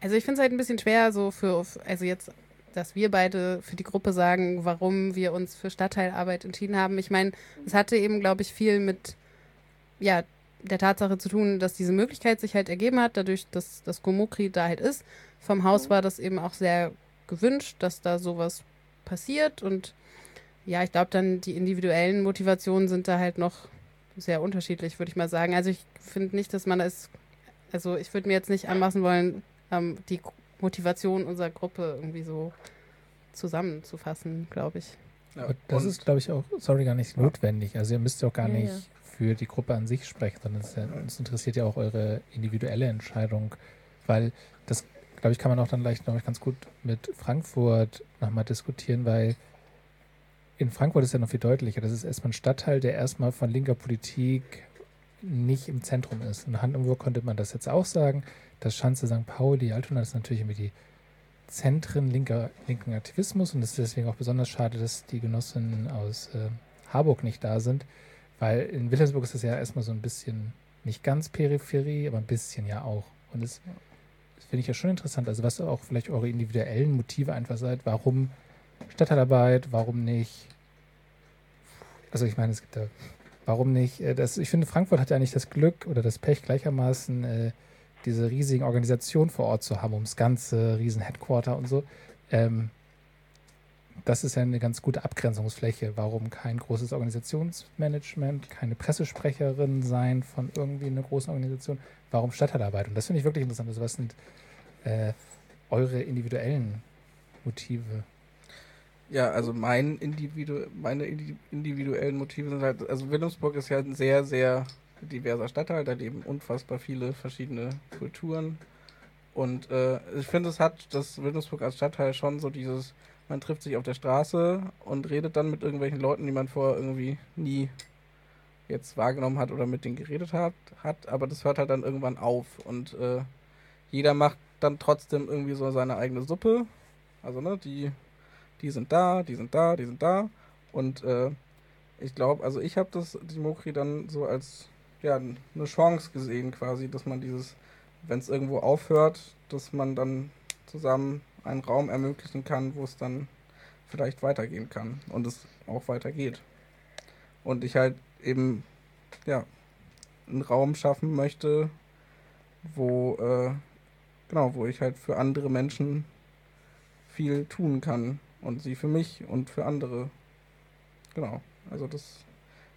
Also ich finde es halt ein bisschen schwer, so für, also jetzt, dass wir beide für die Gruppe sagen, warum wir uns für Stadtteilarbeit entschieden haben. Ich meine, es hatte eben, glaube ich, viel mit, ja, der Tatsache zu tun, dass diese Möglichkeit sich halt ergeben hat, dadurch, dass das Gomokri da halt ist. Vom Haus war das eben auch sehr gewünscht, dass da sowas passiert und ja, ich glaube dann, die individuellen Motivationen sind da halt noch sehr unterschiedlich, würde ich mal sagen. Also ich finde nicht, dass man es, also ich würde mir jetzt nicht anmaßen wollen, ähm, die Motivation unserer Gruppe irgendwie so zusammenzufassen, glaube ich.
ja.
das ist, glaube ich, auch, sorry, gar nicht notwendig. Also ihr müsst ja auch gar
Ja,
nicht
ja.
für die Gruppe an sich sprechen, sondern es, ja, uns interessiert ja auch eure individuelle Entscheidung, weil das, glaube ich, kann man auch dann leicht, glaube ich, ganz gut mit Frankfurt nochmal diskutieren, weil in Frankfurt ist ja noch viel deutlicher. Das ist erstmal ein Stadtteil, der erstmal von linker Politik nicht im Zentrum ist. In Hannover konnte man das jetzt auch sagen. Das Schanze St. Pauli, Altona ist natürlich irgendwie die Zentren linker, linken Aktivismus und es ist deswegen auch besonders schade, dass die Genossinnen aus äh, Harburg nicht da sind, weil in Wilhelmsburg ist das ja erstmal so ein bisschen, nicht ganz Peripherie, aber ein bisschen ja auch. Und das, das finde ich ja schon interessant. Also was auch vielleicht eure individuellen Motive einfach seid, warum Stadtteilarbeit, warum nicht, also ich meine, es gibt da, warum nicht, äh, das, ich finde, Frankfurt hat ja nicht das Glück oder das Pech gleichermaßen, äh, diese riesigen Organisationen vor Ort zu haben, ums ganze riesen Headquarter und so. Ähm, das ist ja eine ganz gute Abgrenzungsfläche. Warum kein großes Organisationsmanagement, keine Pressesprecherin sein von irgendwie einer großen Organisation? Warum Stadtteilarbeit? Und das finde ich wirklich interessant. Also was sind äh, eure individuellen Motive?
Ja, also mein Individu meine individuellen Motive sind halt, also Wilhelmsburg ist ja ein sehr, sehr diverser Stadtteil, da leben unfassbar viele verschiedene Kulturen. Und äh, ich finde, es hat das Wilhelmsburg als Stadtteil schon so dieses, man trifft sich auf der Straße und redet dann mit irgendwelchen Leuten, die man vorher irgendwie nie jetzt wahrgenommen hat oder mit denen geredet hat, hat aber das hört halt dann irgendwann auf und äh, jeder macht dann trotzdem irgendwie so seine eigene Suppe. Also, ne, die, die sind da, die sind da, die sind da. Und äh, ich glaube, also ich habe das, die Mokri dann so als ja, eine Chance gesehen quasi, dass man dieses, wenn es irgendwo aufhört, dass man dann zusammen einen Raum ermöglichen kann, wo es dann vielleicht weitergehen kann und es auch weitergeht. Und ich halt eben, ja, einen Raum schaffen möchte, wo, äh, genau, wo ich halt für andere Menschen viel tun kann und sie für mich und für andere. Genau, also das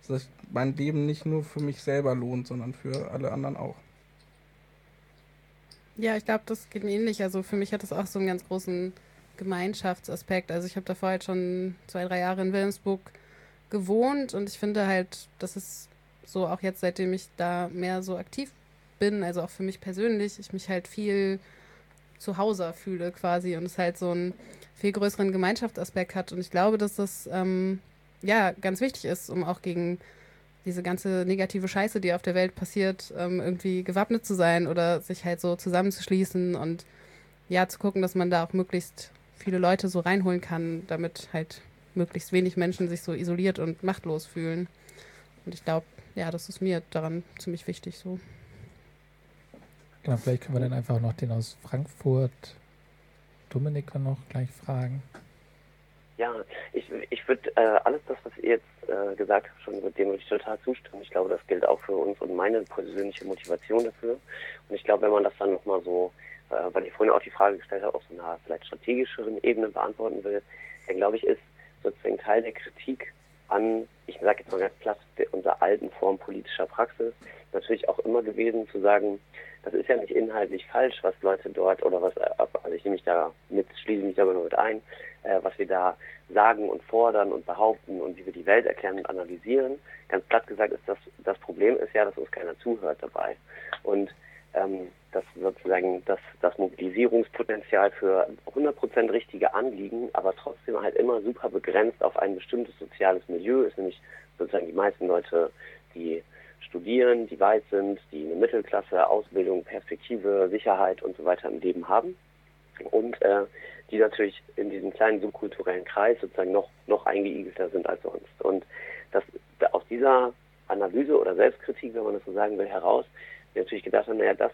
dass mein Leben nicht nur für mich selber lohnt, sondern für alle anderen auch.
Ja, ich glaube, das geht mir ähnlich. Also für mich hat das auch so einen ganz großen Gemeinschaftsaspekt. Also ich habe davor halt schon zwei, drei Jahre in Wilhelmsburg gewohnt und ich finde halt, das ist so auch jetzt, seitdem ich da mehr so aktiv bin, also auch für mich persönlich, ich mich halt viel zu Hause fühle quasi und es halt so einen viel größeren Gemeinschaftsaspekt hat. Und ich glaube, dass das ähm, ja, ganz wichtig ist, um auch gegen diese ganze negative Scheiße, die auf der Welt passiert, ähm, irgendwie gewappnet zu sein oder sich halt so zusammenzuschließen und ja, zu gucken, dass man da auch möglichst viele Leute so reinholen kann, damit halt möglichst wenig Menschen sich so isoliert und machtlos fühlen. Und ich glaube, ja, das ist mir daran ziemlich wichtig so.
Genau, vielleicht können wir dann einfach noch den aus Frankfurt, Dominik, noch gleich fragen.
Ja, ich, ich würde äh, alles das, was ihr jetzt äh, gesagt habt, schon mit dem würde ich total zustimmen. Ich glaube, das gilt auch für uns und meine persönliche Motivation dafür. Und ich glaube, wenn man das dann nochmal so, äh, weil ich vorhin auch die Frage gestellt habe, auf so einer vielleicht strategischeren Ebene beantworten will, dann glaube ich, ist sozusagen Teil der Kritik an, ich sage jetzt mal ganz platt, unserer alten Form politischer Praxis natürlich auch immer gewesen zu sagen, das ist ja nicht inhaltlich falsch, was Leute dort oder was, also ich nehme mich da mit, schließe mich da nur mit ein, äh, was wir da sagen und fordern und behaupten und wie wir die Welt erklären und analysieren. Ganz platt gesagt ist das, das Problem ist ja, dass uns keiner zuhört dabei. Und ähm, dass sozusagen das, das Mobilisierungspotenzial für 100% richtige Anliegen, aber trotzdem halt immer super begrenzt auf ein bestimmtes soziales Milieu ist, nämlich sozusagen die meisten Leute, die studieren, die weiß sind, die eine Mittelklasse, Ausbildung, Perspektive, Sicherheit und so weiter im Leben haben und äh, die natürlich in diesem kleinen subkulturellen Kreis sozusagen noch, noch eingeigelter sind als sonst. Und das, aus dieser Analyse oder Selbstkritik, wenn man das so sagen will, heraus, wir natürlich gedacht haben, naja, das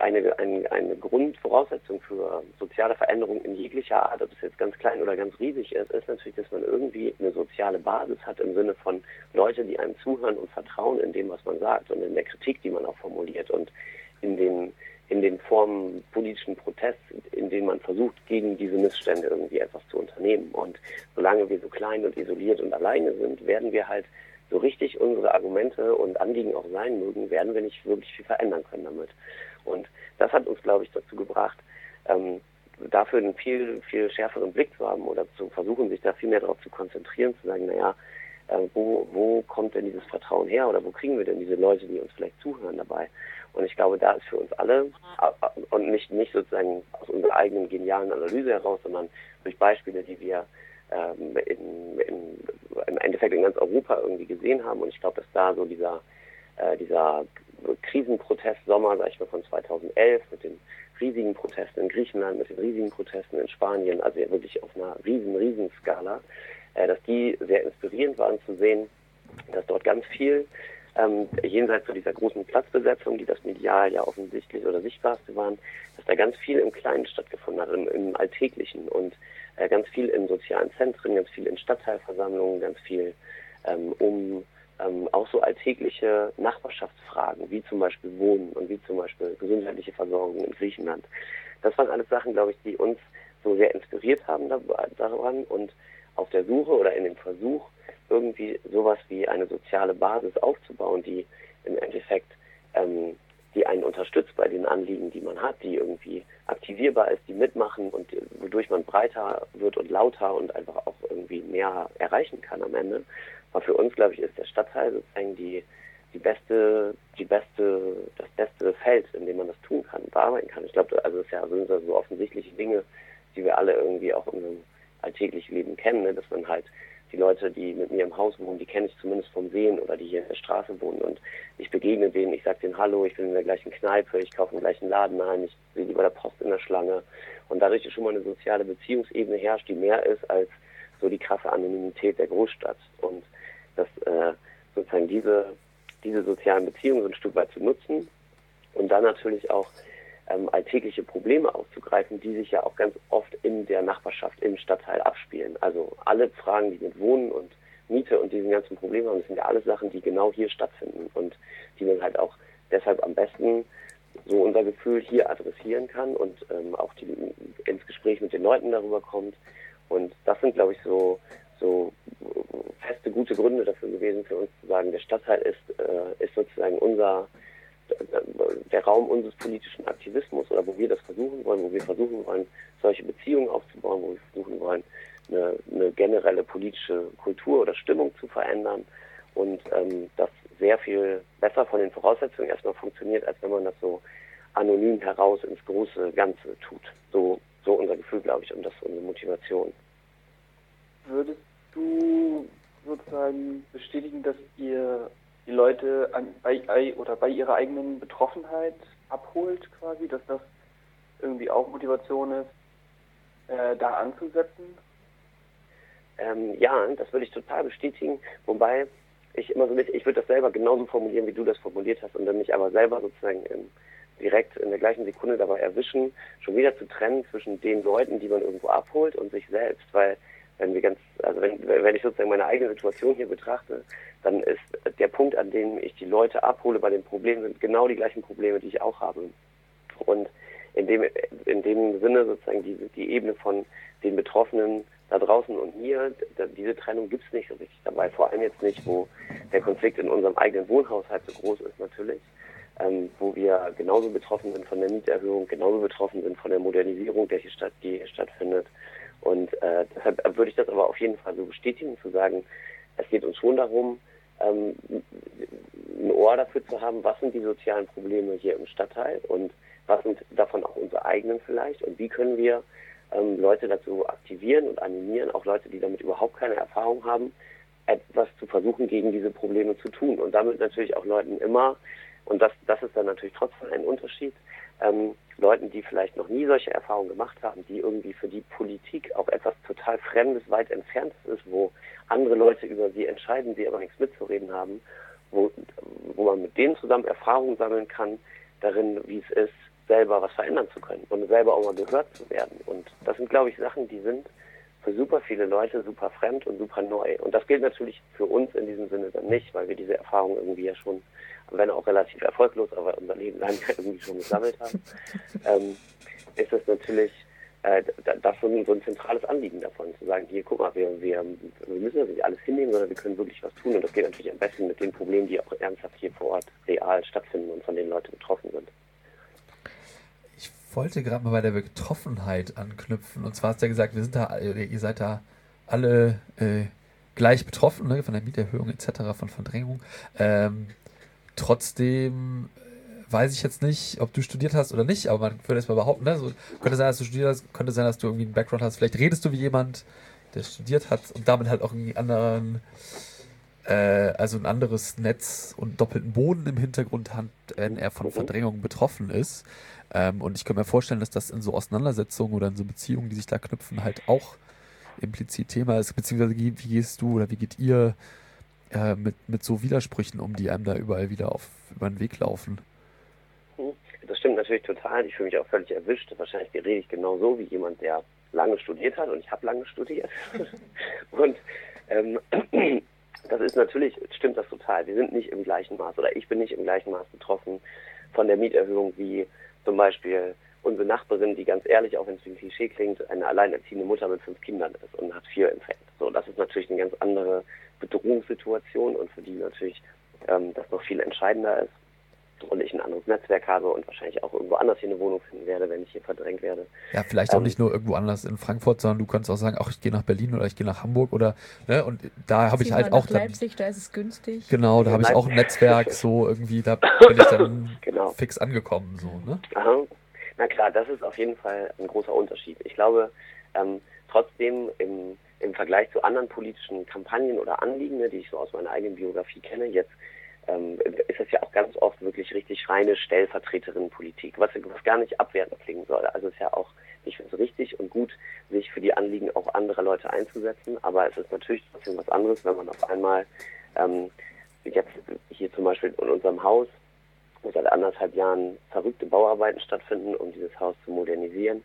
eine, eine, eine Grundvoraussetzung für soziale Veränderung in jeglicher Art, ob es jetzt ganz klein oder ganz riesig ist, ist natürlich, dass man irgendwie eine soziale Basis hat im Sinne von Leute, die einem zuhören und vertrauen in dem, was man sagt und in der Kritik, die man auch formuliert und in den in den Formen politischen Protests, in denen man versucht, gegen diese Missstände irgendwie etwas zu unternehmen. Und solange wir so klein und isoliert und alleine sind, werden wir halt so richtig unsere Argumente und Anliegen auch sein mögen, werden wir nicht wirklich viel verändern können damit. Und das hat uns, glaube ich, dazu gebracht, ähm, dafür einen viel, viel schärferen Blick zu haben oder zu versuchen, sich da viel mehr darauf zu konzentrieren, zu sagen, naja, äh, wo, wo kommt denn dieses Vertrauen her oder wo kriegen wir denn diese Leute, die uns vielleicht zuhören dabei? Und ich glaube, da ist für uns alle und nicht, nicht sozusagen aus unserer eigenen genialen Analyse heraus, sondern durch Beispiele, die wir ähm, in, in, im Endeffekt in ganz Europa irgendwie gesehen haben. Und ich glaube, dass da so dieser, äh, dieser Krisenprotest-Sommer, sag ich mal, von 2011 mit den riesigen Protesten in Griechenland, mit den riesigen Protesten in Spanien, also ja wirklich auf einer riesen, riesen Skala, äh, dass die sehr inspirierend waren zu sehen, dass dort ganz viel ähm, jenseits von dieser großen Platzbesetzung, die das medial ja offensichtlich oder sichtbarste waren, dass da ganz viel im Kleinen stattgefunden hat, im, im Alltäglichen und äh, ganz viel in sozialen Zentren, ganz viel in Stadtteilversammlungen, ganz viel ähm, um ähm, auch so alltägliche Nachbarschaftsfragen, wie zum Beispiel Wohnen und wie zum Beispiel gesundheitliche Versorgung in Griechenland. Das waren alles Sachen, glaube ich, die uns so sehr inspiriert haben daran und auf der Suche oder in dem Versuch, irgendwie sowas wie eine soziale Basis aufzubauen, die im Endeffekt ähm, die einen unterstützt bei den Anliegen, die man hat, die irgendwie aktivierbar ist, die mitmachen und wodurch man breiter wird und lauter und einfach auch irgendwie mehr erreichen kann am Ende. Aber für uns, glaube ich, ist der Stadtteil sozusagen die, die beste, die beste, das beste Feld, in dem man das tun kann, bearbeiten kann. Ich glaube, also es ja sind so offensichtliche Dinge, die wir alle irgendwie auch in unserem alltäglichen Leben kennen, ne? dass man halt die Leute, die mit mir im Haus wohnen, die kenne ich zumindest vom Sehen oder die hier in der Straße wohnen. Und ich begegne denen, ich sage denen Hallo, ich bin in der gleichen Kneipe, ich kaufe im gleichen Laden ein, ich sehe die bei der Post in der Schlange. Und dadurch ist schon mal eine soziale Beziehungsebene herrscht, die mehr ist als so die krasse Anonymität der Großstadt. Und dass äh, sozusagen diese, diese sozialen Beziehungen so ein Stück weit zu nutzen und dann natürlich auch ähm, alltägliche Probleme aufzugreifen, die sich ja auch ganz oft in der Nachbarschaft, im Stadtteil abspielen. Also alle Fragen, die mit Wohnen und Miete und diesen ganzen Problemen haben, das sind ja alles Sachen, die genau hier stattfinden und die man halt auch deshalb am besten so unser Gefühl hier adressieren kann und ähm, auch die, ins Gespräch mit den Leuten darüber kommt. Und das sind, glaube ich, so, so feste, gute Gründe dafür gewesen, für uns zu sagen, der Stadtteil ist, äh, ist sozusagen unser, der Raum unseres politischen Aktivismus oder wo wir das versuchen wollen, wo wir versuchen wollen, solche Beziehungen aufzubauen, wo wir versuchen wollen, eine, eine generelle politische Kultur oder Stimmung zu verändern und ähm, das sehr viel besser von den Voraussetzungen erstmal funktioniert, als wenn man das so anonym heraus ins große Ganze tut. So, so unser Gefühl, glaube ich, und das ist unsere Motivation.
Würdest du sozusagen bestätigen, dass ihr die Leute an, bei, oder bei ihrer eigenen Betroffenheit abholt quasi, dass das irgendwie auch Motivation ist, äh, da anzusetzen?
Ähm, ja, das würde ich total bestätigen, wobei ich immer so mit, ich würde das selber genauso formulieren, wie du das formuliert hast und dann mich aber selber sozusagen in, direkt in der gleichen Sekunde dabei erwischen, schon wieder zu trennen zwischen den Leuten, die man irgendwo abholt und sich selbst, weil wenn wir ganz, also wenn, wenn ich sozusagen meine eigene Situation hier betrachte, dann ist der Punkt, an dem ich die Leute abhole bei den Problemen, sind genau die gleichen Probleme, die ich auch habe. Und in dem, in dem Sinne sozusagen die, die Ebene von den Betroffenen da draußen und mir, diese Trennung gibt es nicht so richtig dabei. Vor allem jetzt nicht, wo der Konflikt in unserem eigenen Wohnhaushalt so groß ist natürlich, ähm, wo wir genauso betroffen sind von der Mieterhöhung, genauso betroffen sind von der Modernisierung, der hier, statt, die hier stattfindet, und äh, deshalb würde ich das aber auf jeden Fall so bestätigen, zu sagen, es geht uns schon darum, ähm, ein Ohr dafür zu haben, was sind die sozialen Probleme hier im Stadtteil und was sind davon auch unsere eigenen vielleicht und wie können wir ähm, Leute dazu aktivieren und animieren, auch Leute, die damit überhaupt keine Erfahrung haben, etwas zu versuchen, gegen diese Probleme zu tun und damit natürlich auch Leuten immer, und das, das ist dann natürlich trotzdem ein Unterschied, ähm, Leuten, die vielleicht noch nie solche Erfahrungen gemacht haben, die irgendwie für die Politik auch etwas total Fremdes, weit Entferntes ist, wo andere Leute über sie entscheiden, die aber nichts mitzureden haben, wo, wo man mit denen zusammen Erfahrungen sammeln kann, darin, wie es ist, selber was verändern zu können und selber auch mal gehört zu werden. Und das sind, glaube ich, Sachen, die sind für super viele Leute super fremd und super neu. Und das gilt natürlich für uns in diesem Sinne dann nicht, weil wir diese Erfahrung irgendwie ja schon wenn auch relativ erfolglos, aber unser Leben lang irgendwie schon gesammelt haben, ähm, ist es natürlich äh, das so ein, so ein zentrales Anliegen davon, zu sagen, hier, guck mal, wir, wir, wir müssen das nicht alles hinnehmen, sondern wir können wirklich was tun. Und das geht natürlich am besten mit den Problemen, die auch ernsthaft hier vor Ort real stattfinden und von denen Leute betroffen sind.
Ich wollte gerade mal bei der Betroffenheit anknüpfen. Und zwar hast du ja gesagt, wir sind da, ihr seid da alle äh, gleich betroffen, ne, von der Mieterhöhung etc., von Verdrängung. Ähm, Trotzdem äh, weiß ich jetzt nicht, ob du studiert hast oder nicht, aber man würde es mal behaupten, ne? so, könnte sein, dass du studiert hast, könnte sein, dass du irgendwie einen Background hast. Vielleicht redest du wie jemand, der studiert hat und damit halt auch irgendwie anderen äh, also ein anderes Netz und doppelten Boden im Hintergrund hat, wenn er von
Mhm.
Verdrängung betroffen ist. Ähm, und ich kann mir vorstellen, dass das in so Auseinandersetzungen oder in so Beziehungen, die sich da knüpfen, halt auch implizit Thema ist. Beziehungsweise wie, wie gehst du oder wie geht ihr äh, mit, mit so Widersprüchen um, die einem da überall wieder auf über den Weg laufen?
Hm, Das stimmt natürlich total. Ich fühle mich auch völlig erwischt. Wahrscheinlich rede ich genauso wie jemand, der lange studiert hat und ich habe lange studiert. und ähm, das ist natürlich, stimmt das total. Wir sind nicht im gleichen Maß oder ich bin nicht im gleichen Maß betroffen von der Mieterhöhung wie zum Beispiel unsere Nachbarin, die ganz ehrlich, auch wenn es wie ein Klischee klingt, eine alleinerziehende Mutter mit fünf Kindern ist und hat vier empfängt. So, das ist natürlich eine ganz andere Bedrohungssituation und für die natürlich ähm, das noch viel entscheidender ist und ich ein anderes Netzwerk habe und wahrscheinlich auch irgendwo anders hier eine Wohnung finden werde, wenn ich hier verdrängt werde.
Ja, vielleicht auch
Ähm,
nicht nur irgendwo anders in Frankfurt, sondern du kannst auch sagen, ach, ich gehe nach Berlin oder ich gehe nach Hamburg oder, ne, und da habe ich halt auch dann,
Leipzig, da ist es günstig.
genau, da habe ich auch ein Netzwerk, so irgendwie, da bin ich dann
Genau.
fix angekommen, so, ne?
Aha. Na klar, das ist auf jeden Fall ein großer Unterschied. Ich glaube, ähm, trotzdem im, im Vergleich zu anderen politischen Kampagnen oder Anliegen, ne, die ich so aus meiner eigenen Biografie kenne, jetzt ähm, ist es ja auch ganz oft wirklich richtig reine Stellvertreterinnenpolitik, was, was gar nicht abwertend klingen soll. Also es ist ja auch, ich finde es richtig und gut, sich für die Anliegen auch anderer Leute einzusetzen, aber es ist natürlich trotzdem was anderes, wenn man auf einmal ähm, jetzt hier zum Beispiel in unserem Haus wo seit anderthalb Jahren verrückte Bauarbeiten stattfinden, um dieses Haus zu modernisieren.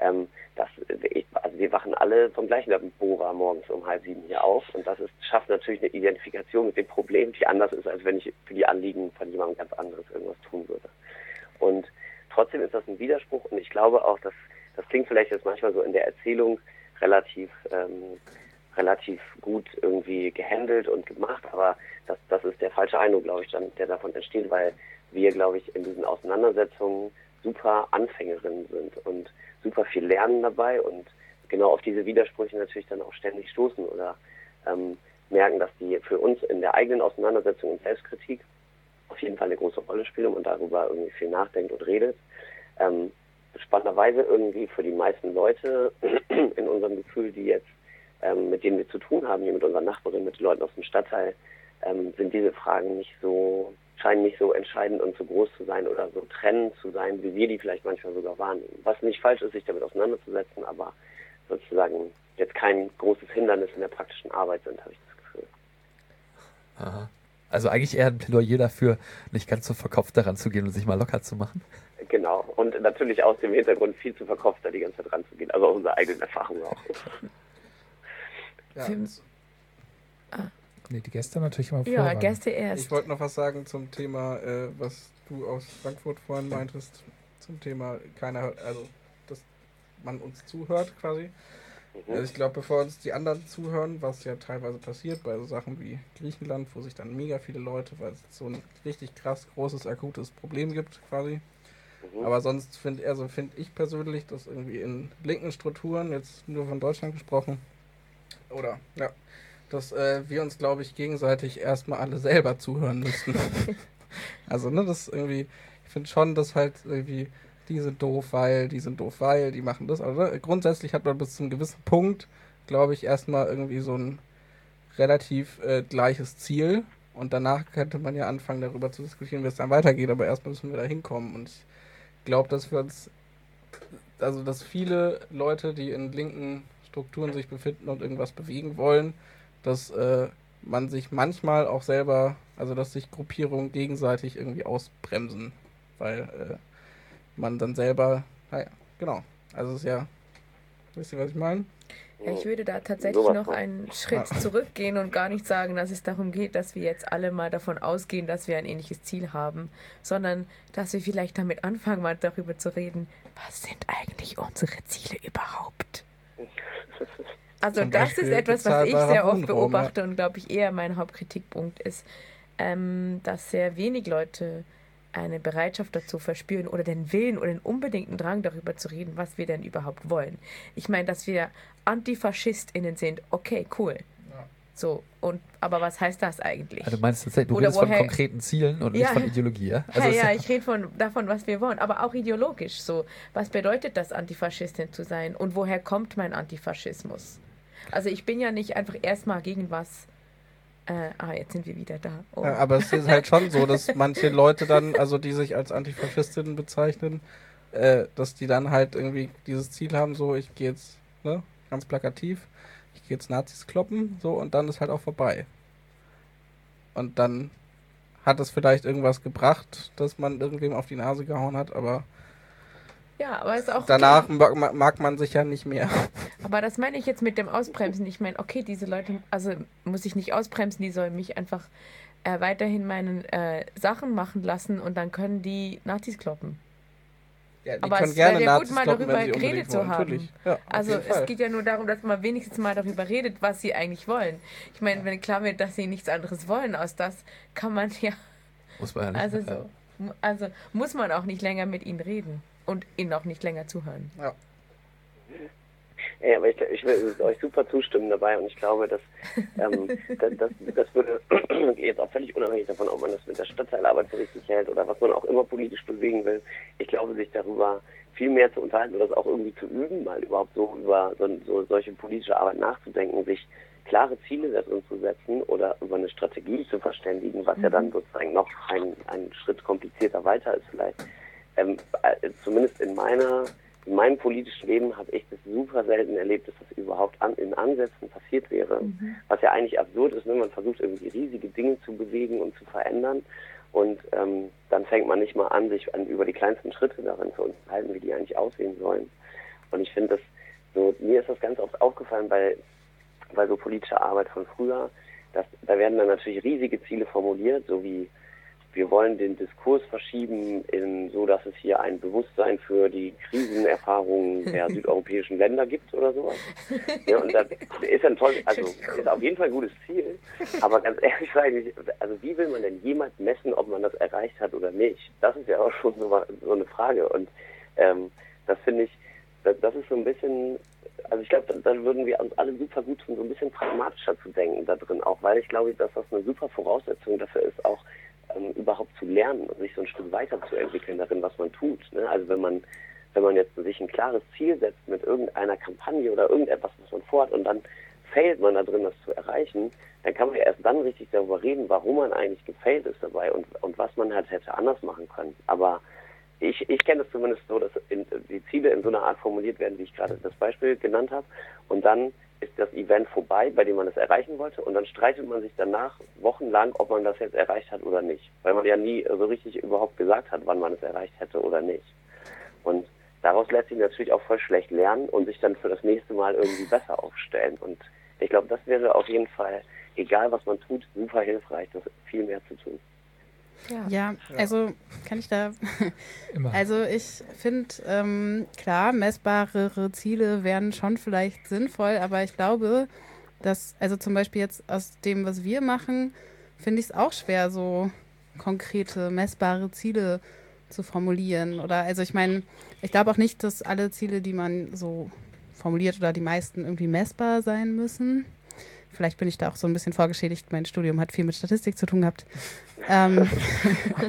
Ähm, das, ich, also wir wachen alle vom gleichen Bohrer morgens um halb sieben hier auf und das ist, schafft natürlich eine Identifikation mit dem Problem, die anders ist, als wenn ich für die Anliegen von jemandem ganz anderes irgendwas tun würde. Und trotzdem ist das ein Widerspruch und ich glaube auch, dass das klingt vielleicht jetzt manchmal so in der Erzählung relativ ähm, relativ gut irgendwie gehandelt und gemacht, aber das, das ist der falsche Eindruck, glaube ich, dann, der davon entsteht, weil wir, glaube ich, in diesen Auseinandersetzungen super Anfängerinnen sind und super viel lernen dabei und genau auf diese Widersprüche natürlich dann auch ständig stoßen oder ähm, merken, dass die für uns in der eigenen Auseinandersetzung und Selbstkritik auf jeden Fall eine große Rolle spielen und darüber irgendwie viel nachdenkt und redet. Ähm, spannenderweise irgendwie für die meisten Leute in unserem Gefühl, die jetzt ähm, mit denen wir zu tun haben, hier mit unseren Nachbarinnen, mit den Leuten aus dem Stadtteil, ähm, sind diese Fragen nicht so, scheinen nicht so entscheidend und so groß zu sein oder so trennend zu sein, wie wir die vielleicht manchmal sogar wahrnehmen. Was nicht falsch ist, sich damit auseinanderzusetzen, aber sozusagen jetzt kein großes Hindernis in der praktischen Arbeit sind, habe ich das Gefühl.
Aha. Also eigentlich eher ein Plädoyer dafür, nicht ganz so verkopft daran zu gehen und sich mal locker zu machen.
Genau. Und natürlich aus dem Hintergrund viel zu verkopft, da die ganze Zeit ranzugehen. Also aus unserer eigenen Erfahrung auch.
Ja,
Nee, die Gäste natürlich immer
Ja,
Vorrang.
Gäste erst.
Ich wollte noch was sagen zum Thema, äh, was du aus Frankfurt vorhin meintest, zum Thema keiner hört, also dass man uns zuhört quasi. Also ich glaube, bevor uns die anderen zuhören, was ja teilweise passiert bei so Sachen wie Griechenland, wo sich dann mega viele Leute, weil es so ein richtig krass großes akutes Problem gibt quasi.
Mhm.
Aber sonst finde also finde ich persönlich, dass irgendwie in linken Strukturen, jetzt nur von Deutschland gesprochen, oder ja, dass äh, wir uns, glaube ich, gegenseitig erstmal alle selber zuhören müssten. also, ne, das irgendwie, ich finde schon, dass halt irgendwie, die sind doof, weil, die sind doof, weil, die machen das. Also ne, grundsätzlich hat man bis zu einem gewissen Punkt, glaube ich, erstmal irgendwie so ein relativ äh, gleiches Ziel. Und danach könnte man ja anfangen, darüber zu diskutieren, wie es dann weitergeht. Aber erstmal müssen wir da hinkommen. Und ich glaube, dass wir uns, also dass viele Leute, die in linken Strukturen sich befinden und irgendwas bewegen wollen, dass äh, man sich manchmal auch selber, also dass sich Gruppierungen gegenseitig irgendwie ausbremsen, weil äh, man dann selber, naja, genau. Also es ist ja, wisst ihr, was ich meine?
Ja, ich würde da tatsächlich noch einen Schritt
Ja.
zurückgehen und gar nicht sagen, dass es darum geht, dass wir jetzt alle mal davon ausgehen, dass wir ein ähnliches Ziel haben, sondern dass wir vielleicht damit anfangen, mal darüber zu reden, was sind eigentlich unsere Ziele überhaupt? Also
Zum
das
Beispiel
ist etwas, was ich sehr oft beobachte und glaube ich eher mein Hauptkritikpunkt ist, ähm, dass sehr wenig Leute eine Bereitschaft dazu verspüren oder den Willen oder den unbedingten Drang darüber zu reden, was wir denn überhaupt wollen. Ich meine, dass wir AntifaschistInnen sind, okay, cool. So, und aber was heißt das eigentlich?
Also du meinst tatsächlich, du
Oder
redest von
woher-
konkreten Zielen und
Ja.
nicht von Ideologie, ja? Also
ja, ja, ich rede von davon, was wir wollen, aber auch ideologisch. So, was bedeutet das, Antifaschistin zu sein und woher kommt mein Antifaschismus? Also ich bin ja nicht einfach erstmal gegen was Äh, ah, jetzt sind wir wieder da.
Oh. Ja, aber es ist halt schon so, dass manche Leute dann, also die sich als Antifaschistinnen bezeichnen, äh, dass die dann halt irgendwie dieses Ziel haben, so ich gehe jetzt, ne, ganz plakativ, ich gehe jetzt Nazis kloppen, so und dann ist halt auch vorbei. Und dann hat es vielleicht irgendwas gebracht, dass man irgendwem auf die Nase gehauen hat, aber
ja, aber ist auch
danach mag, mag man sich ja nicht mehr.
Aber das meine ich jetzt mit dem Ausbremsen. Ich meine, okay, diese Leute, also muss ich nicht ausbremsen, die sollen mich einfach äh, weiterhin meine äh, Sachen machen lassen und dann können die Nazis kloppen.
Ja, die aber können es gerne ja gut, mal kloppen,
darüber geredet zu haben. Ja, also es geht ja nur darum, dass man wenigstens mal darüber redet, was sie eigentlich wollen. Ich meine, wenn klar wird, dass sie nichts anderes wollen als das, kann man ja.
Muss man ja nicht.
Also, so, also muss man auch nicht länger mit ihnen reden und ihnen auch nicht länger zuhören.
Ja.
Ja, aber ich, ich will euch super zustimmen dabei und ich glaube, dass ähm, das, das, das, würde jetzt auch völlig unabhängig davon, ob man das mit der Stadtteilarbeit für richtig hält oder was man auch immer politisch bewegen will. Ich glaube, sich darüber viel mehr zu unterhalten oder das auch irgendwie zu üben, mal überhaupt so über so, so solche politische Arbeit nachzudenken, sich klare Ziele darin zu setzen oder über eine Strategie zu verständigen, was mhm. ja dann sozusagen noch ein, ein Schritt komplizierter weiter ist vielleicht. Ähm, äh, zumindest in meiner in meinem politischen Leben habe ich das super selten erlebt, dass das überhaupt an, in Ansätzen passiert wäre. Mhm. Was ja eigentlich absurd ist, wenn ne? man versucht, irgendwie riesige Dinge zu bewegen und zu verändern. Und ähm, dann fängt man nicht mal an, sich an, über die kleinsten Schritte darin zu unterhalten, wie die eigentlich aussehen sollen. Und ich finde das so, mir ist das ganz oft aufgefallen bei, bei so politischer Arbeit von früher, dass da werden dann natürlich riesige Ziele formuliert, so wie wir wollen den Diskurs verschieben, in, so dass es hier ein Bewusstsein für die Krisenerfahrungen der südeuropäischen Länder gibt oder sowas. Ja, und das ist ein tolles, also ist auf jeden Fall ein gutes Ziel. Aber ganz ehrlich sage also wie will man denn jemals messen, ob man das erreicht hat oder nicht? Das ist ja auch schon so, so eine Frage. Und ähm, das finde ich, das, das ist so ein bisschen also ich glaube, da, da, würden wir uns alle super gut tun, so ein bisschen pragmatischer zu denken da drin auch, weil ich glaube, dass das eine super Voraussetzung dafür ist, auch ähm, überhaupt zu lernen und sich so ein Stück weiterzuentwickeln darin, was man tut. Ne? Also wenn man wenn man jetzt sich ein klares Ziel setzt mit irgendeiner Kampagne oder irgendetwas, was man vorhat und dann failt man da drin, das zu erreichen, dann kann man ja erst dann richtig darüber reden, warum man eigentlich gefailt ist dabei und, und was man halt hätte anders machen können. Aber ich, ich kenne es zumindest so, dass in, die Ziele in so einer Art formuliert werden, wie ich gerade das Beispiel genannt habe. Und dann ist das Event vorbei, bei dem man es erreichen wollte, und dann streitet man sich danach wochenlang, ob man das jetzt erreicht hat oder nicht, weil man ja nie so richtig überhaupt gesagt hat, wann man es erreicht hätte oder nicht. Und daraus lässt sich natürlich auch voll schlecht lernen und sich dann für das nächste Mal irgendwie besser aufstellen. Und ich glaube, das wäre auf jeden Fall, egal was man tut, super hilfreich, das viel mehr zu tun.
Ja. ja, also kann ich da. also ich finde, ähm, klar, messbarere Ziele wären schon vielleicht sinnvoll, aber ich glaube, dass, also zum Beispiel jetzt aus dem, was wir machen, finde ich es auch schwer, so konkrete, messbare Ziele zu formulieren. Oder also ich meine, ich glaube auch nicht, dass alle Ziele, die man so formuliert oder die meisten irgendwie messbar sein müssen. Vielleicht bin ich da auch so ein bisschen vorgeschädigt. Mein Studium hat viel mit Statistik zu tun gehabt. Ähm,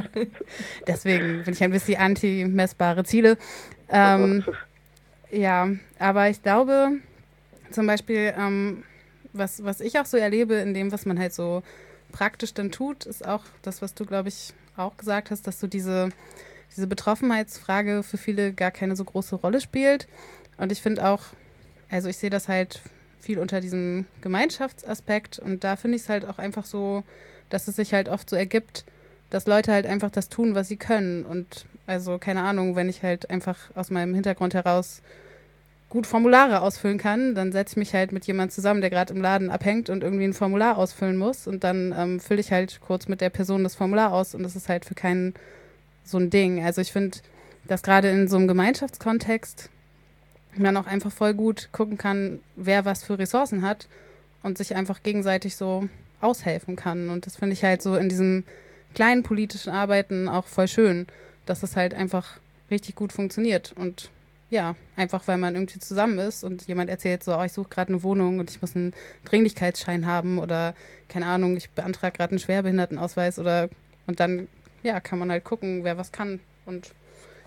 deswegen bin ich ein bisschen anti-messbare Ziele. Ähm, ja, aber ich glaube, zum Beispiel, ähm, was, was ich auch so erlebe in dem, was man halt so praktisch dann tut, ist auch das, was du, glaube ich, auch gesagt hast, dass du diese, diese Betroffenheitsfrage für viele gar keine so große Rolle spielt. Und ich finde auch, also ich sehe das halt viel unter diesem Gemeinschaftsaspekt und da finde ich es halt auch einfach so, dass es sich halt oft so ergibt, dass Leute halt einfach das tun, was sie können. Und also, keine Ahnung, wenn ich halt einfach aus meinem Hintergrund heraus gut Formulare ausfüllen kann, dann setze ich mich halt mit jemandem zusammen, der gerade im Laden abhängt und irgendwie ein Formular ausfüllen muss. Und dann ähm, fülle ich halt kurz mit der Person das Formular aus und das ist halt für keinen so ein Ding. Also ich finde, dass gerade in so einem Gemeinschaftskontext man auch einfach voll gut gucken kann, wer was für Ressourcen hat und sich einfach gegenseitig so aushelfen kann. Und das finde ich halt so in diesem kleinen politischen Arbeiten auch voll schön, dass es halt einfach richtig gut funktioniert. Und ja, einfach weil man irgendwie zusammen ist und jemand erzählt so, oh, ich suche gerade eine Wohnung und ich muss einen Dringlichkeitsschein haben oder keine Ahnung, ich beantrage gerade einen Schwerbehindertenausweis oder und dann ja, kann man halt gucken, wer was kann und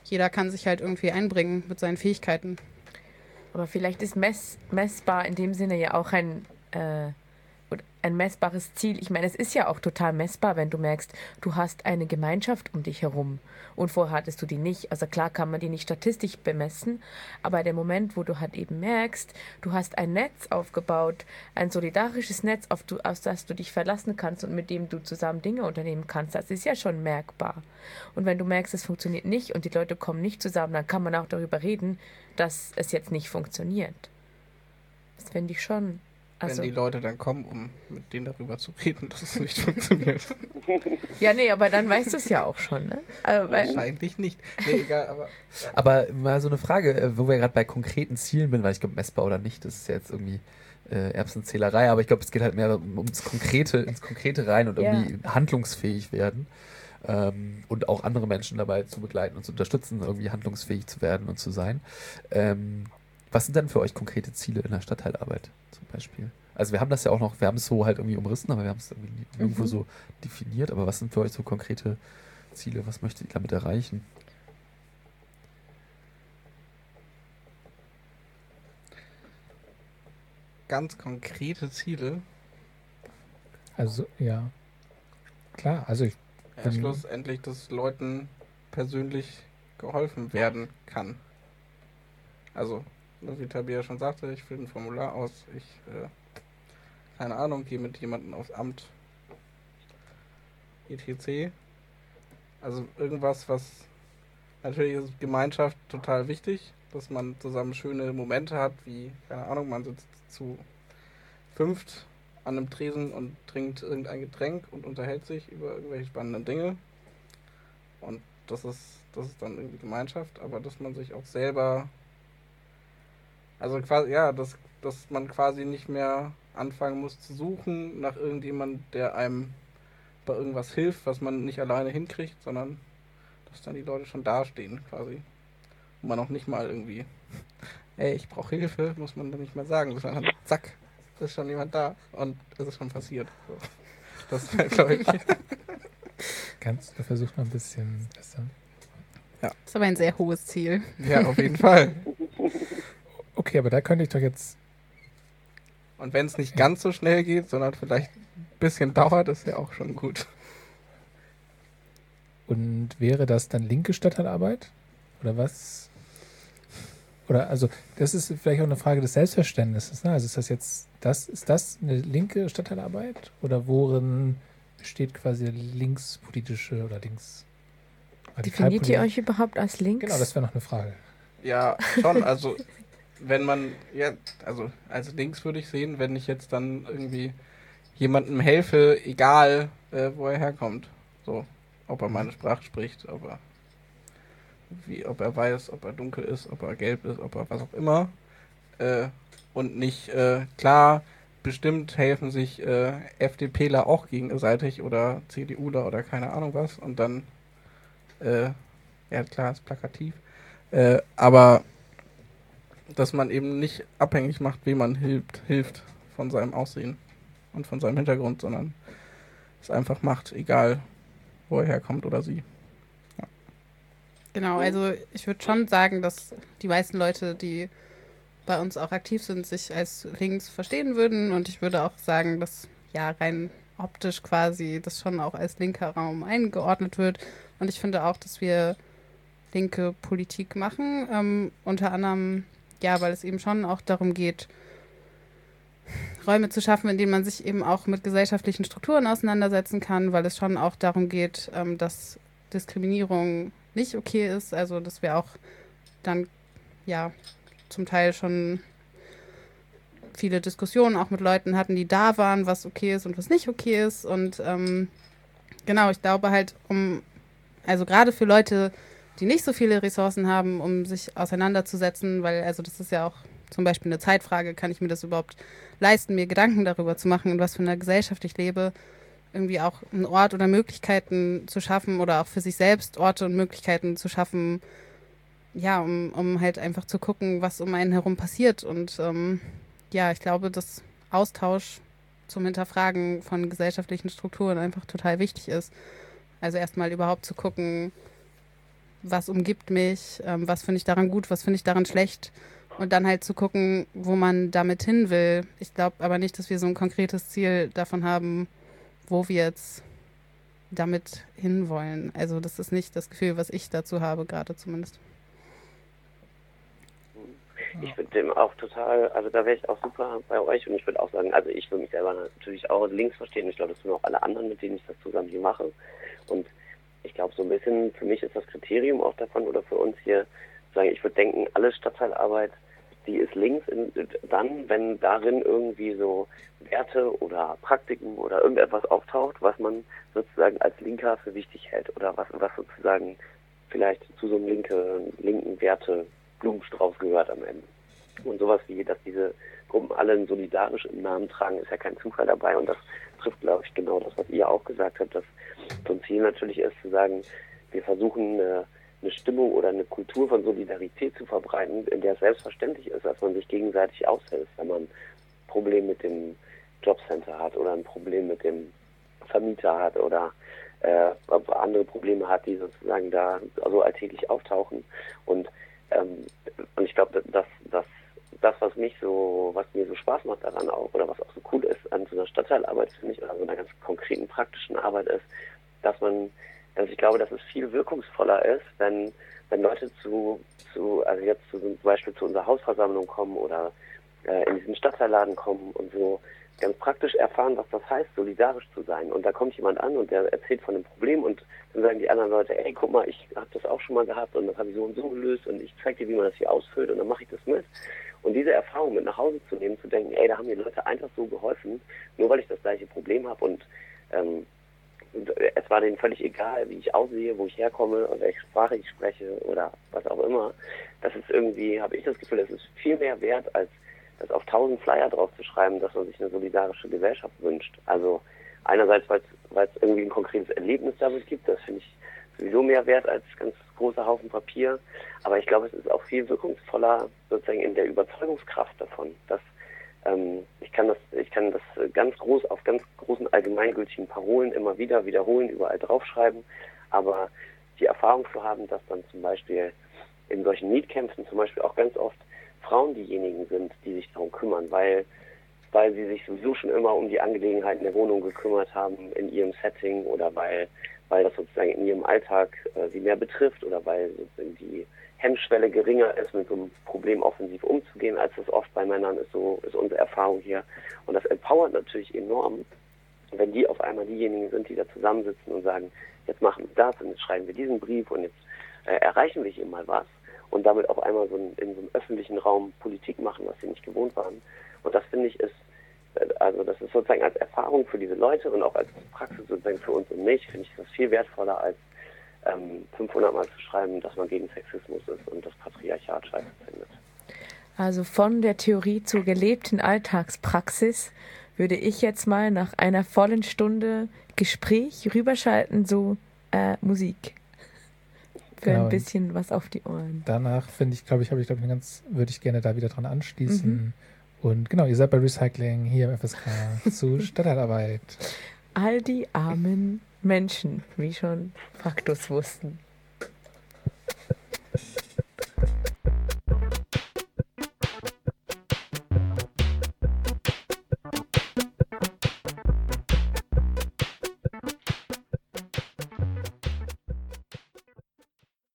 jeder kann sich halt irgendwie einbringen mit seinen Fähigkeiten.
Aber vielleicht ist mess, messbar in dem Sinne ja auch ein äh, ein messbares Ziel. Ich meine, es ist ja auch total messbar, wenn du merkst, du hast eine Gemeinschaft um dich herum und vorher hattest du die nicht. Also klar kann man die nicht statistisch bemessen, aber der Moment, wo du halt eben merkst, du hast ein Netz aufgebaut, ein solidarisches Netz, auf, du, auf das du dich verlassen kannst und mit dem du zusammen Dinge unternehmen kannst, das ist ja schon merkbar. Und wenn du merkst, es funktioniert nicht und die Leute kommen nicht zusammen, dann kann man auch darüber reden, dass es jetzt nicht funktioniert. Das finde ich schon
also, Wenn die Leute dann kommen, um mit denen darüber zu reden, dass es nicht funktioniert.
ja, nee, aber dann weißt du es ja auch schon, ne?
Also, Wahrscheinlich nicht. Nee, egal,
aber. Aber mal so eine Frage, äh, wo wir gerade bei konkreten Zielen sind, weil ich glaube, messbar oder nicht, das ist ja jetzt irgendwie äh, Erbsenzählerei, aber ich glaube, es geht halt mehr ums Konkrete, ins Konkrete rein und irgendwie ja. handlungsfähig werden. Ähm, und auch andere Menschen dabei zu begleiten und zu unterstützen, irgendwie handlungsfähig zu werden und zu sein. Ähm, was sind denn für euch konkrete Ziele in der Stadtteilarbeit zum Beispiel? Also wir haben das ja auch noch, wir haben es so halt irgendwie umrissen, aber wir haben es irgendwie mhm. irgendwo so definiert. Aber was sind für euch so konkrete Ziele? Was möchtet ihr damit erreichen?
Ganz konkrete Ziele.
Also ja, klar. Also ich
ja, schlussendlich, dass Leuten persönlich geholfen werden kann. Also wie Tabia schon sagte, ich fülle ein Formular aus, ich, äh, keine Ahnung, gehe mit jemandem aufs Amt, etc. Also irgendwas, was, natürlich ist Gemeinschaft total wichtig, dass man zusammen schöne Momente hat, wie, keine Ahnung, man sitzt zu fünft an einem Tresen und trinkt irgendein Getränk und unterhält sich über irgendwelche spannenden Dinge. Und das ist, das ist dann irgendwie Gemeinschaft, aber dass man sich auch selber also quasi, ja, dass, dass man quasi nicht mehr anfangen muss zu suchen nach irgendjemand, der einem bei irgendwas hilft, was man nicht alleine hinkriegt, sondern dass dann die Leute schon dastehen quasi. Und man auch nicht mal irgendwie, ey, ich brauche Hilfe, muss man dann nicht mehr sagen, sondern zack, ist schon jemand da und es ist schon passiert. So. Das wäre, glaube ich.
Kannst du versuchen mal ein bisschen besser.
Ja. Das ist aber ein sehr hohes Ziel.
Ja, auf jeden Fall.
Okay, aber da könnte ich doch jetzt.
Und wenn es nicht ganz so schnell geht, sondern vielleicht ein bisschen dauert, ist ja auch schon gut.
Und wäre das dann linke Stadtteilarbeit? Oder was? Oder also, das ist vielleicht auch eine Frage des Selbstverständnisses. Ne? Also ist das jetzt, das, ist das eine linke Stadtteilarbeit? Oder worin besteht quasi linkspolitische oder links
Definiert ihr euch überhaupt als links?
Genau, das wäre noch eine Frage.
Ja, schon. Also wenn man, ja, also als links würde ich sehen, wenn ich jetzt dann irgendwie jemandem helfe, egal äh, wo er herkommt. So, ob er meine Sprache spricht, ob er wie, ob er weiß, ob er dunkel ist, ob er gelb ist, ob er was auch immer. Äh, und nicht, äh, klar, bestimmt helfen sich äh, FDPler auch gegenseitig oder CDUler oder keine Ahnung was und dann, äh, ja klar, ist plakativ. Äh, aber dass man eben nicht abhängig macht, wem man hilft, hilft von seinem Aussehen und von seinem Hintergrund, sondern es einfach macht, egal wo er herkommt oder sie. Ja.
Genau, also ich würde schon sagen, dass die meisten Leute, die bei uns auch aktiv sind, sich als links verstehen würden und ich würde auch sagen, dass ja rein optisch quasi das schon auch als linker Raum eingeordnet wird und ich finde auch, dass wir linke Politik machen, ähm, unter anderem ja, weil es eben schon auch darum geht, Räume zu schaffen, in denen man sich eben auch mit gesellschaftlichen Strukturen auseinandersetzen kann, weil es schon auch darum geht, ähm, dass Diskriminierung nicht okay ist. Also, dass wir auch dann ja zum Teil schon viele Diskussionen auch mit Leuten hatten, die da waren, was okay ist und was nicht okay ist. Und ähm, genau, ich glaube halt, um, also gerade für Leute, die nicht so viele Ressourcen haben, um sich auseinanderzusetzen, weil also das ist ja auch zum Beispiel eine Zeitfrage, kann ich mir das überhaupt leisten, mir Gedanken darüber zu machen, in was für einer Gesellschaft ich lebe, irgendwie auch einen Ort oder Möglichkeiten zu schaffen oder auch für sich selbst Orte und Möglichkeiten zu schaffen, ja, um, um halt einfach zu gucken, was um einen herum passiert. Und ähm, ja, ich glaube, dass Austausch zum Hinterfragen von gesellschaftlichen Strukturen einfach total wichtig ist. Also erstmal überhaupt zu gucken, was umgibt mich, ähm, was finde ich daran gut, was finde ich daran schlecht Und dann halt zu gucken, wo man damit hin will. Ich glaube aber nicht, dass wir so ein konkretes Ziel davon haben, wo wir jetzt damit hinwollen. Also das ist nicht das Gefühl, was ich dazu habe, gerade zumindest.
Ich würde dem auch total, also da wäre ich auch super bei euch und ich würde auch sagen, also ich würde mich selber natürlich auch links verstehen. Ich glaube, das tun auch alle anderen, mit denen ich das zusammen hier mache. Und ich glaube, so ein bisschen für mich ist das Kriterium auch davon oder für uns hier, sagen, ich würde denken, alle Stadtteilarbeit, die ist links in, dann, wenn darin irgendwie so Werte oder Praktiken oder irgendetwas auftaucht, was man sozusagen als Linker für wichtig hält oder was, was sozusagen vielleicht zu so einem linke, linken Werte Blumenstrauß gehört am Ende. Und sowas wie, dass diese Gruppen alle solidarisch im Namen tragen, ist ja kein Zufall dabei. Und das trifft, glaube ich, genau das, was ihr auch gesagt habt, dass so ein Ziel natürlich ist, zu sagen, wir versuchen eine, eine Stimmung oder eine Kultur von Solidarität zu verbreiten, in der es selbstverständlich ist, dass man sich gegenseitig aushilft, wenn man ein Problem mit dem Jobcenter hat oder ein Problem mit dem Vermieter hat oder äh, andere Probleme hat, die sozusagen da so alltäglich auftauchen. Und ähm, und ich glaube, dass, dass das, was mich so, was mir so Spaß macht daran auch, oder was auch so cool ist an so einer Stadtteilarbeit, finde ich, oder so einer ganz konkreten praktischen Arbeit ist, dass man, dass ich glaube, dass es viel wirkungsvoller ist, wenn, wenn Leute zu, zu, also jetzt zu, zum Beispiel zu unserer Hausversammlung kommen oder äh, in diesen Stadtteilladen kommen und so ganz praktisch erfahren, was das heißt, solidarisch zu sein. Und da kommt jemand an und der erzählt von dem Problem und dann sagen die anderen Leute, ey, guck mal, ich habe das auch schon mal gehabt und das habe ich so und so gelöst und ich zeige dir, wie man das hier ausfüllt und dann mache ich das mit. Und diese Erfahrung mit nach Hause zu nehmen, zu denken, ey, da haben mir Leute einfach so geholfen, nur weil ich das gleiche Problem habe und ähm, es war denen völlig egal, wie ich aussehe, wo ich herkomme und welche Sprache ich spreche oder was auch immer. Das ist irgendwie, habe ich das Gefühl, das ist viel mehr wert als das auf tausend Flyer drauf zu schreiben, dass man sich eine solidarische Gesellschaft wünscht. Also einerseits, weil es irgendwie ein konkretes Erlebnis damit gibt, das finde ich sowieso mehr wert als ganz großer Haufen Papier. Aber ich glaube, es ist auch viel wirkungsvoller sozusagen in der Überzeugungskraft davon, dass ähm, ich kann das, ich kann das ganz groß auf ganz großen allgemeingültigen Parolen immer wieder wiederholen, überall draufschreiben. Aber die Erfahrung zu haben, dass dann zum Beispiel in solchen Mietkämpfen zum Beispiel auch ganz oft Frauen diejenigen sind, die sich darum kümmern, weil, weil sie sich sowieso schon immer um die Angelegenheiten der Wohnung gekümmert haben in ihrem Setting oder weil, weil das sozusagen in ihrem Alltag äh, sie mehr betrifft oder weil sozusagen die Hemmschwelle geringer ist, mit so einem Problem offensiv umzugehen, als das oft bei Männern ist, so ist unsere Erfahrung hier. Und das empowert natürlich enorm, wenn die auf einmal diejenigen sind, die da zusammensitzen und sagen, jetzt machen wir das und jetzt schreiben wir diesen Brief und jetzt äh, erreichen wir hier mal was und damit auf einmal so in, in so einem öffentlichen Raum Politik machen, was sie nicht gewohnt waren. Und das finde ich ist, also das ist sozusagen als Erfahrung für diese Leute und auch als Praxis sozusagen für uns und mich, finde ich das viel wertvoller als ähm, 500 Mal zu schreiben, dass man gegen Sexismus ist und das Patriarchat scheiße findet.
Also von der Theorie zur gelebten Alltagspraxis würde ich jetzt mal nach einer vollen Stunde Gespräch rüberschalten, so äh, Musik für genau, ein bisschen was auf die Ohren.
Danach finde ich, glaube ich, habe ich, glaube ich, ganz, würde ich gerne da wieder dran anschließen. Mhm. Und genau, ihr seid bei Recycling hier im FSK zu Stadtarbeit.
All die armen Menschen, wie schon Faktus wussten.